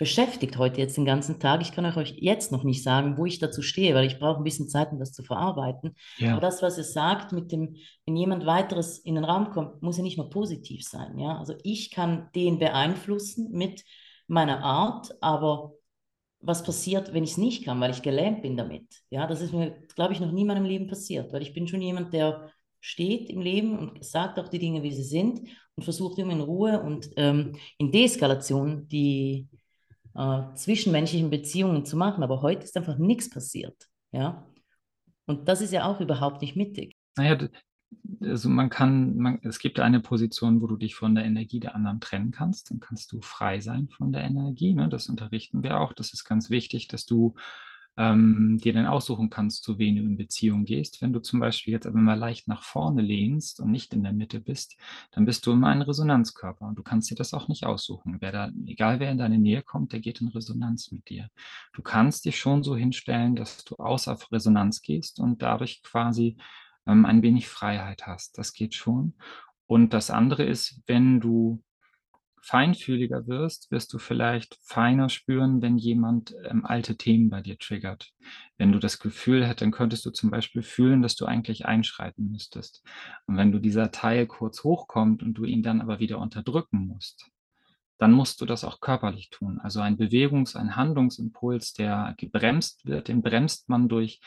beschäftigt heute jetzt den ganzen Tag. Ich kann euch jetzt noch nicht sagen, wo ich dazu stehe, weil ich brauche ein bisschen Zeit, um das zu verarbeiten. Ja. Aber das, was es sagt, mit dem, wenn jemand weiteres in den Raum kommt, muss ja nicht nur positiv sein. Ja? Also ich kann den beeinflussen mit meiner Art, aber was passiert, wenn ich es nicht kann, weil ich gelähmt bin damit? Ja, das ist mir, glaube ich, noch nie in meinem Leben passiert, weil ich bin schon jemand, der steht im Leben und sagt auch die Dinge, wie sie sind und versucht immer in Ruhe und ähm, in Deeskalation die äh, zwischenmenschlichen Beziehungen zu machen. Aber heute ist einfach nichts passiert. Ja? Und das ist ja auch überhaupt nicht mittig. Naja, also man kann, man, es gibt eine Position, wo du dich von der Energie der anderen trennen kannst. Dann kannst du frei sein von der Energie. Ne? Das unterrichten wir auch. Das ist ganz wichtig, dass du ähm, dir dann aussuchen kannst, zu wen du in Beziehung gehst. Wenn du zum Beispiel jetzt aber mal leicht nach vorne lehnst und nicht in der Mitte bist, dann bist du immer ein Resonanzkörper und du kannst dir das auch nicht aussuchen. Wer da, egal wer in deine Nähe kommt, der geht in Resonanz mit dir. Du kannst dich schon so hinstellen, dass du außer Resonanz gehst und dadurch quasi ähm, ein wenig Freiheit hast. Das geht schon. Und das andere ist, wenn du feinfühliger wirst, wirst du vielleicht feiner spüren, wenn jemand ähm, alte Themen bei dir triggert. Wenn du das Gefühl hättest, dann könntest du zum Beispiel fühlen, dass du eigentlich einschreiten müsstest. Und wenn du dieser Teil kurz hochkommt und du ihn dann aber wieder unterdrücken musst, dann musst du das auch körperlich tun. Also ein Bewegungs-, ein Handlungsimpuls, der gebremst wird, den bremst man durch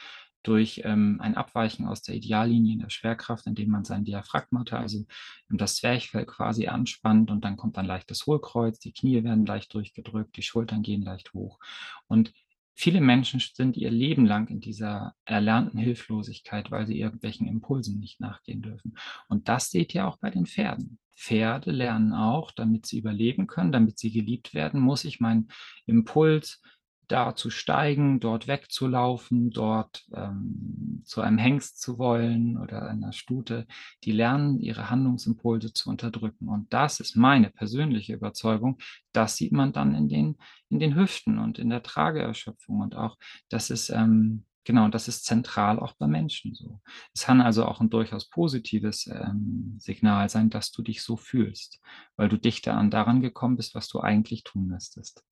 durch ähm, ein Abweichen aus der Ideallinie in der Schwerkraft, indem man sein Diaphragmata, also das Zwerchfell quasi anspannt und dann kommt ein leichtes Hohlkreuz, die Knie werden leicht durchgedrückt, die Schultern gehen leicht hoch. Und viele Menschen sind ihr Leben lang in dieser erlernten Hilflosigkeit, weil sie irgendwelchen Impulsen nicht nachgehen dürfen. Und das seht ihr auch bei den Pferden. Pferde lernen auch, damit sie überleben können, damit sie geliebt werden, muss ich meinen Impuls da zu steigen, dort wegzulaufen, dort ähm, zu einem Hengst zu wollen oder einer Stute, die lernen, ihre Handlungsimpulse zu unterdrücken. Und das ist meine persönliche Überzeugung. Das sieht man dann in den, in den Hüften und in der Trageerschöpfung und auch, das ist ähm, Genau, das ist zentral auch bei Menschen so. Es kann also auch ein durchaus positives ähm, Signal sein, dass du dich so fühlst, weil du dichter an daran gekommen bist, was du eigentlich tun müsstest.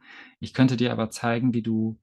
Ich könnte dir aber zeigen, wie du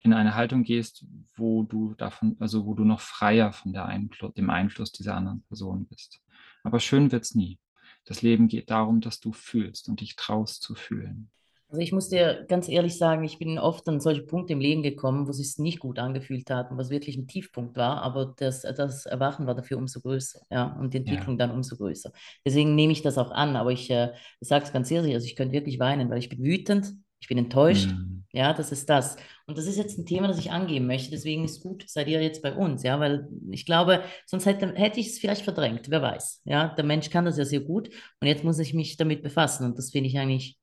in eine Haltung gehst, wo du davon, also wo du noch freier von der Einfluss, dem Einfluss dieser anderen Person bist. Aber schön wird's nie. Das Leben geht darum, dass du fühlst und dich traust zu fühlen. Also ich muss dir ganz ehrlich sagen, ich bin oft an solche Punkte im Leben gekommen, wo es sich nicht gut angefühlt hat und was wirklich ein Tiefpunkt war, aber das, das Erwachen war dafür umso größer, ja, und die Entwicklung ja. dann umso größer. Deswegen nehme ich das auch an, aber ich äh, sage es ganz ehrlich, also ich könnte wirklich weinen, weil ich bin wütend, ich bin enttäuscht, mhm. ja, das ist das. Und das ist jetzt ein Thema, das ich angehen möchte. Deswegen ist gut, seid ihr jetzt bei uns, ja, weil ich glaube, sonst hätte, hätte ich es vielleicht verdrängt, wer weiß. Ja, der Mensch kann das ja sehr gut und jetzt muss ich mich damit befassen und das finde ich eigentlich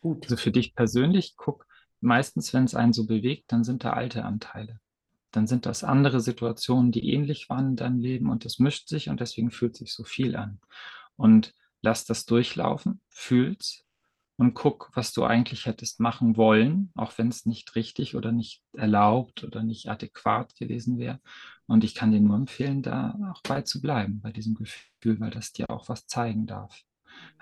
gut. Also für dich persönlich, guck, meistens, wenn es einen so bewegt, dann sind da alte Anteile. Dann sind das andere Situationen, die ähnlich waren in deinem Leben und es mischt sich und deswegen fühlt sich so viel an. Und lass das durchlaufen, fühl's und guck, was du eigentlich hättest machen wollen, auch wenn es nicht richtig oder nicht erlaubt oder nicht adäquat gewesen wäre. Und ich kann dir nur empfehlen, da auch bei zu bleiben, bei diesem Gefühl, weil das dir auch was zeigen darf.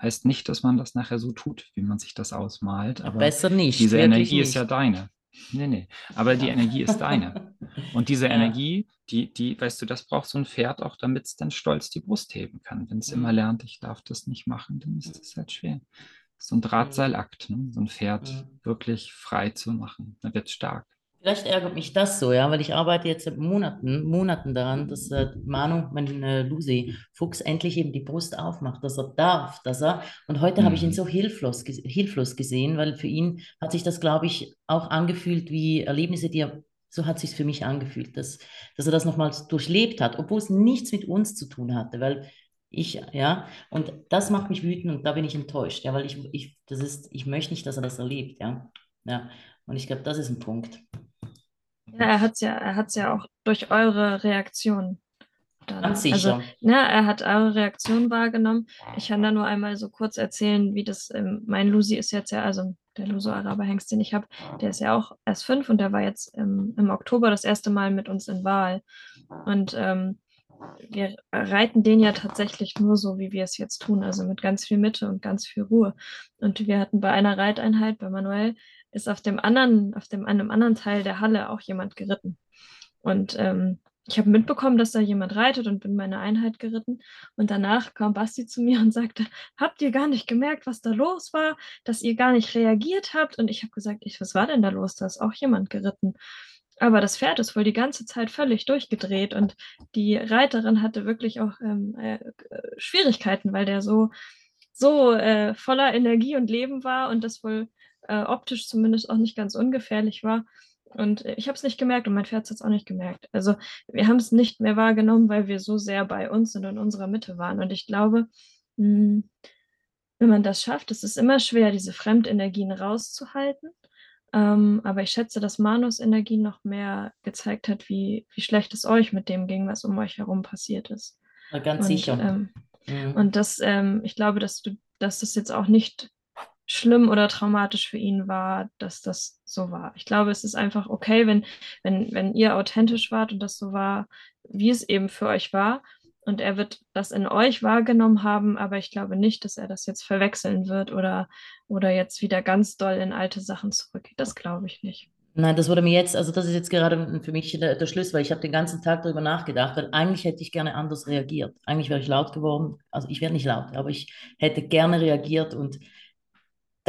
Heißt nicht, dass man das nachher so tut, wie man sich das ausmalt, aber Besser nicht. diese Energie nicht. ist ja deine. Nee, nee. Aber die Energie ist deine. Und diese Ja. Energie, die, die, weißt du, das braucht so ein Pferd auch, damit es dann stolz die Brust heben kann. Wenn es immer Mhm. lernt, ich darf das nicht machen, dann ist das halt schwer. So ein Drahtseilakt, ne? so ein Pferd Mhm. wirklich frei zu machen. Dann wird stark. Vielleicht ärgert mich das so, ja, weil ich arbeite jetzt seit Monaten, Monaten daran, dass äh, Manu, mein äh, Lucy Fuchs, endlich eben die Brust aufmacht, dass er darf, dass er. Und heute habe ich ihn Mhm. so hilflos, hilflos gesehen, weil für ihn hat sich das, glaube ich, auch angefühlt wie Erlebnisse, die er, so hat sich für mich angefühlt, dass, dass er das nochmals durchlebt hat, obwohl es nichts mit uns zu tun hatte, weil ich, ja, und das macht mich wütend und da bin ich enttäuscht, ja, weil ich, ich, das ist, ich möchte nicht, dass er das erlebt, ja, ja. Und ich glaube, das ist ein Punkt. Ja, er hat es ja, er hat's ja auch durch eure Reaktion dann. Ganz Also, sicher. ne, er hat eure Reaktion wahrgenommen. Ich kann da nur einmal so kurz erzählen, wie das, ähm, mein Lucy ist jetzt ja, also der Luso-Araber-Hengst, den ich habe, der ist ja auch erst fünf und der war jetzt im, im Oktober das erste Mal mit uns in Wahl. Und ähm, wir reiten den ja tatsächlich nur so, wie wir es jetzt tun, also mit ganz viel Mitte und ganz viel Ruhe. Und wir hatten bei einer Reiteinheit, bei Manuel, ist auf dem anderen, auf dem einem anderen Teil der Halle auch jemand geritten. Und ähm, ich habe mitbekommen, dass da jemand reitet und bin meine Einheit geritten. Und danach kam Basti zu mir und sagte, habt ihr gar nicht gemerkt, was da los war, dass ihr gar nicht reagiert habt? Und ich habe gesagt, ich, was war denn da los? Da ist auch jemand geritten. Aber das Pferd ist wohl die ganze Zeit völlig durchgedreht und die Reiterin hatte wirklich auch ähm, äh, Schwierigkeiten, weil der so, so äh, voller Energie und Leben war und das wohl äh, optisch zumindest auch nicht ganz ungefährlich war. Und äh, ich habe es nicht gemerkt und mein Pferd hat es auch nicht gemerkt. Also wir haben es nicht mehr wahrgenommen, weil wir so sehr bei uns und in unserer Mitte waren. Und ich glaube, mh, wenn man das schafft, es ist immer schwer, diese Fremdenergien rauszuhalten. Ähm, aber ich schätze, dass Manus Energie noch mehr gezeigt hat, wie, wie schlecht es euch mit dem ging, was um euch herum passiert ist. Ja, ganz Und, sicher. ähm, Mhm. und das, ähm, ich glaube, dass du, dass das jetzt auch nicht schlimm oder traumatisch für ihn war, dass das so war. Ich glaube, es ist einfach okay, wenn, wenn, wenn ihr authentisch wart und das so war, wie es eben für euch war. Und er wird das in euch wahrgenommen haben, aber ich glaube nicht, dass er das jetzt verwechseln wird oder, oder jetzt wieder ganz doll in alte Sachen zurückgeht. Das glaube ich nicht. Nein, das wurde mir jetzt, also das ist jetzt gerade für mich der, der Schluss, weil ich habe den ganzen Tag darüber nachgedacht, weil eigentlich hätte ich gerne anders reagiert. Eigentlich wäre ich laut geworden, also ich werde nicht laut, aber ich hätte gerne reagiert und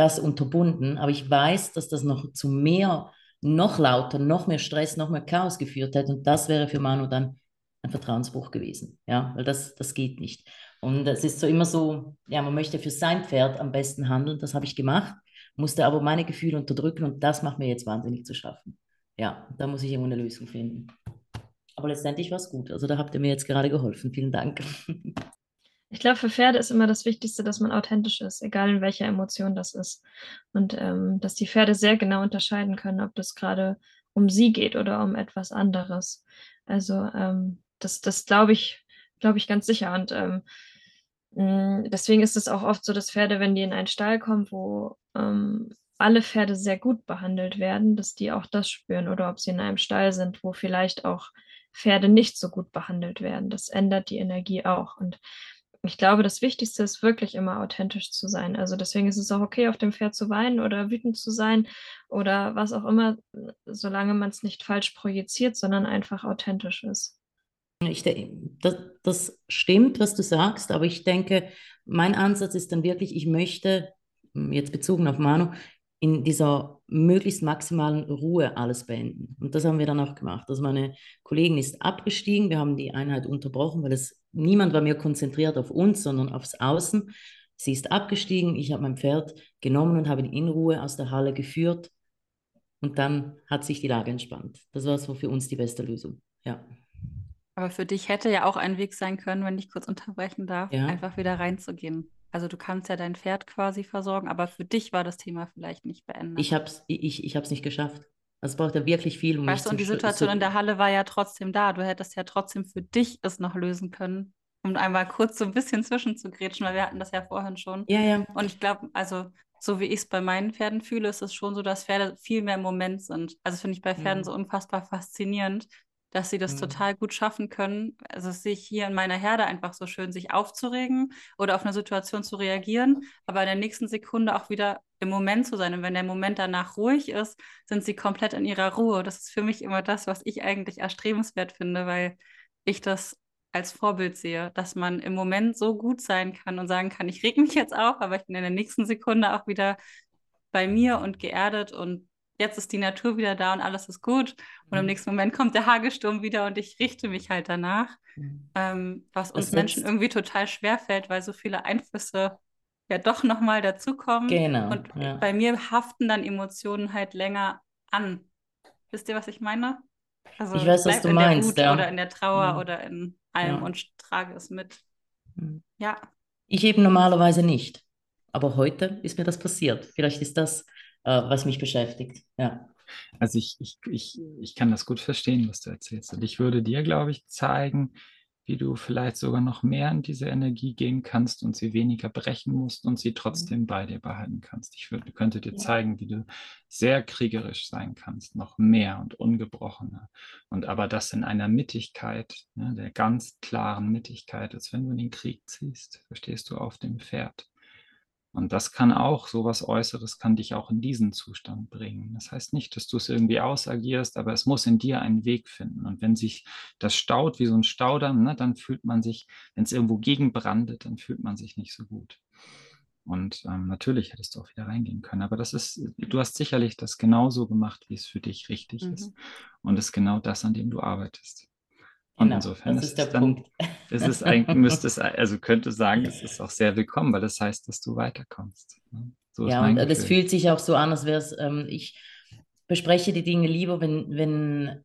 das unterbunden, aber ich weiß, dass das noch zu mehr, noch lauter, noch mehr Stress, noch mehr Chaos geführt hätte und das wäre für Manu dann ein Vertrauensbruch gewesen, ja, weil das, das geht nicht. Und es ist so immer so, ja, man möchte für sein Pferd am besten handeln, das habe ich gemacht, musste aber meine Gefühle unterdrücken und das macht mir jetzt wahnsinnig zu schaffen. Ja, da muss ich irgendwo eine Lösung finden. Aber letztendlich war es gut. Also da habt ihr mir jetzt gerade geholfen. Vielen Dank. Ich glaube, für Pferde ist immer das Wichtigste, dass man authentisch ist, egal in welcher Emotion das ist. Und ähm, dass die Pferde sehr genau unterscheiden können, ob das gerade um sie geht oder um etwas anderes. Also ähm, das, das glaube ich, glaube ich ganz sicher. Und ähm, mh, deswegen ist es auch oft so, dass Pferde, wenn die in einen Stall kommen, wo ähm, alle Pferde sehr gut behandelt werden, dass die auch das spüren. Oder ob sie in einem Stall sind, wo vielleicht auch Pferde nicht so gut behandelt werden. Das ändert die Energie auch. Und ich glaube, das Wichtigste ist wirklich immer authentisch zu sein. Also deswegen ist es auch okay, auf dem Pferd zu weinen oder wütend zu sein oder was auch immer, solange man es nicht falsch projiziert, sondern einfach authentisch ist. Ich, das, das stimmt, was du sagst, aber ich denke, mein Ansatz ist dann wirklich, ich möchte, jetzt bezogen auf Manu, in dieser möglichst maximalen Ruhe alles beenden. Und das haben wir dann auch gemacht. Also meine Kollegin ist abgestiegen, wir haben die Einheit unterbrochen, weil es niemand war mehr konzentriert auf uns, sondern aufs Außen. Sie ist abgestiegen, ich habe mein Pferd genommen und habe ihn in Ruhe aus der Halle geführt. Und dann hat sich die Lage entspannt. Das war so für uns die beste Lösung. Ja. Aber für dich hätte ja auch ein Weg sein können, wenn ich kurz unterbrechen darf, Ja. einfach wieder reinzugehen. Also du kannst ja dein Pferd quasi versorgen, aber für dich war das Thema vielleicht nicht beendet. Ich habe es ich, ich hab's nicht geschafft. Also es braucht ja wirklich viel, um Weißt du, und die Situation in der Halle war ja trotzdem da. Du hättest ja trotzdem für dich es noch lösen können, um einmal kurz so ein bisschen zwischenzugrätschen, weil wir hatten das ja vorhin schon. Ja, ja. Und ich glaube, also so wie ich es bei meinen Pferden fühle, ist es schon so, dass Pferde viel mehr im Moment sind. Also finde ich bei Pferden Mhm. so unfassbar faszinierend, dass sie das Mhm. total gut schaffen können. Also das sehe ich hier in meiner Herde einfach so schön, sich aufzuregen oder auf eine Situation zu reagieren, aber in der nächsten Sekunde auch wieder im Moment zu sein. Und wenn der Moment danach ruhig ist, sind sie komplett in ihrer Ruhe. Das ist für mich immer das, was ich eigentlich erstrebenswert finde, weil ich das als Vorbild sehe, dass man im Moment so gut sein kann und sagen kann, ich reg mich jetzt auf, aber ich bin in der nächsten Sekunde auch wieder bei mir und geerdet und jetzt ist die Natur wieder da und alles ist gut. Und im Mhm. nächsten Moment kommt der Hagelsturm wieder und ich richte mich halt danach, Mhm. ähm, was uns Das Menschen irgendwie total schwer fällt, weil so viele Einflüsse ja doch nochmal dazukommen. Genau. Und ja. bei mir haften dann Emotionen halt länger an. Wisst ihr, was ich meine? Also Ich weiß, was du in meinst, der Wut ja. oder in der Trauer Mhm. oder in allem Ja. und trage es mit. Mhm. Ja, Ich eben normalerweise nicht. Aber heute ist mir das passiert. Vielleicht ist das, was mich beschäftigt. Ja. Also ich, ich, ich, ich kann das gut verstehen, was du erzählst. Und ich würde dir, glaube ich, zeigen, wie du vielleicht sogar noch mehr in diese Energie gehen kannst und sie weniger brechen musst und sie trotzdem bei dir behalten kannst. Ich würde, könnte dir zeigen, wie du sehr kriegerisch sein kannst, noch mehr und ungebrochener. Und aber das in einer Mittigkeit, ne, der ganz klaren Mittigkeit, als wenn du in den Krieg ziehst, verstehst du, auf dem Pferd. Und das kann auch, sowas Äußeres kann dich auch in diesen Zustand bringen. Das heißt nicht, dass du es irgendwie ausagierst, aber es muss in dir einen Weg finden. Und wenn sich das staut wie so ein Staudamm, ne, dann fühlt man sich, wenn es irgendwo gegenbrandet, dann fühlt man sich nicht so gut. Und ähm, natürlich hättest du auch wieder reingehen können. Aber das ist, du hast sicherlich das genauso gemacht, wie es für dich richtig Mhm. ist. Und es ist genau das, an dem du arbeitest. Und Genau, insofern das ist der es dann, Punkt. es ist eigentlich, müsste es, also könnte sagen, es ist auch sehr willkommen, weil das heißt, dass du weiterkommst. ne? So Ja, und äh, das Gefühl. fühlt sich auch so an, als wäre es, ähm, ich bespreche die Dinge lieber, wenn, wenn,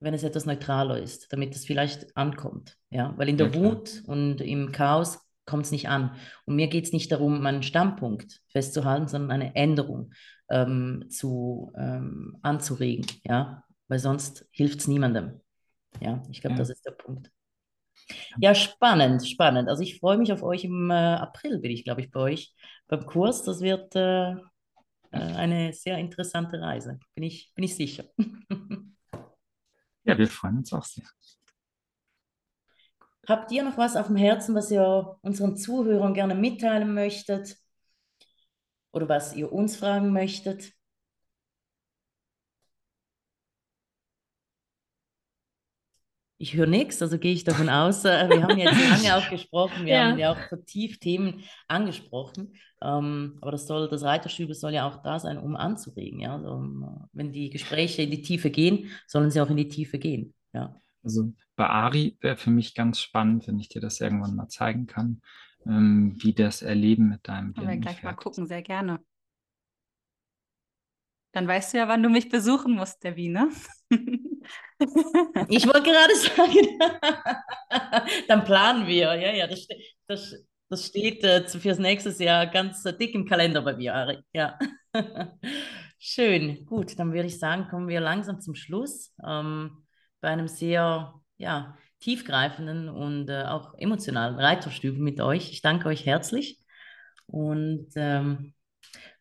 wenn es etwas neutraler ist, damit es vielleicht ankommt. Ja, weil in Ja, der klar. Wut und im Chaos kommt es nicht an. Und mir geht es nicht darum, meinen Standpunkt festzuhalten, sondern eine Änderung ähm, zu, ähm, anzuregen. Ja, weil sonst hilft es niemandem. Ja, ich glaube, Ja. das ist der Punkt. Ja, spannend, spannend. Also ich freue mich auf euch im äh, April, bin ich, glaube ich, bei euch beim Kurs. Das wird äh, äh, eine sehr interessante Reise, bin ich, bin ich sicher. Ja, wir freuen uns auch sehr. Habt ihr noch was auf dem Herzen, was ihr unseren Zuhörern gerne mitteilen möchtet? Oder was ihr uns fragen möchtet? Ich höre nichts, also gehe ich davon aus. äh, Wir haben jetzt lange auch gesprochen, wir Ja. haben ja auch vertieft Themen angesprochen. Ähm, aber das soll, das Reiterstübel soll ja auch da sein, um anzuregen. Ja? Also, um, wenn die Gespräche in die Tiefe gehen, sollen sie auch in die Tiefe gehen. Ja. Also bei Ari wäre für mich ganz spannend, wenn ich dir das irgendwann mal zeigen kann, ähm, wie das Erleben mit deinem können wir blinden gleich mal gucken, sehr gerne. Dann weißt du ja, wann du mich besuchen musst, Debbie, ne? Ich wollte gerade sagen, dann planen wir. Ja, ja, das, das, das steht äh, fürs nächste Jahr ganz äh, dick im Kalender bei mir, Ari. Ja. Schön, gut, dann würde ich sagen, kommen wir langsam zum Schluss. Ähm, bei einem sehr ja, tiefgreifenden und äh, auch emotionalen Reiterstübel mit euch. Ich danke euch herzlich und ähm,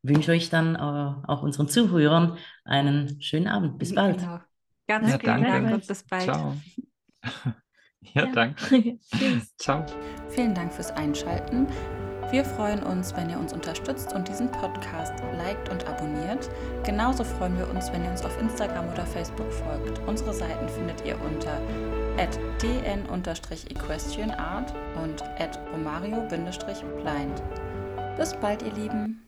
wünsche euch dann äh, auch unseren Zuhörern einen schönen Abend. Bis bald. Genau. Ganz Ja, vielen Dank danke. und bis bald. Ciao. ja, Ja. danke. Ciao. Vielen Dank fürs Einschalten. Wir freuen uns, wenn ihr uns unterstützt und diesen Podcast liked und abonniert. Genauso freuen wir uns, wenn ihr uns auf Instagram oder Facebook folgt. Unsere Seiten findet ihr unter dn-equestrianart und romario-blind. Bis bald, ihr Lieben.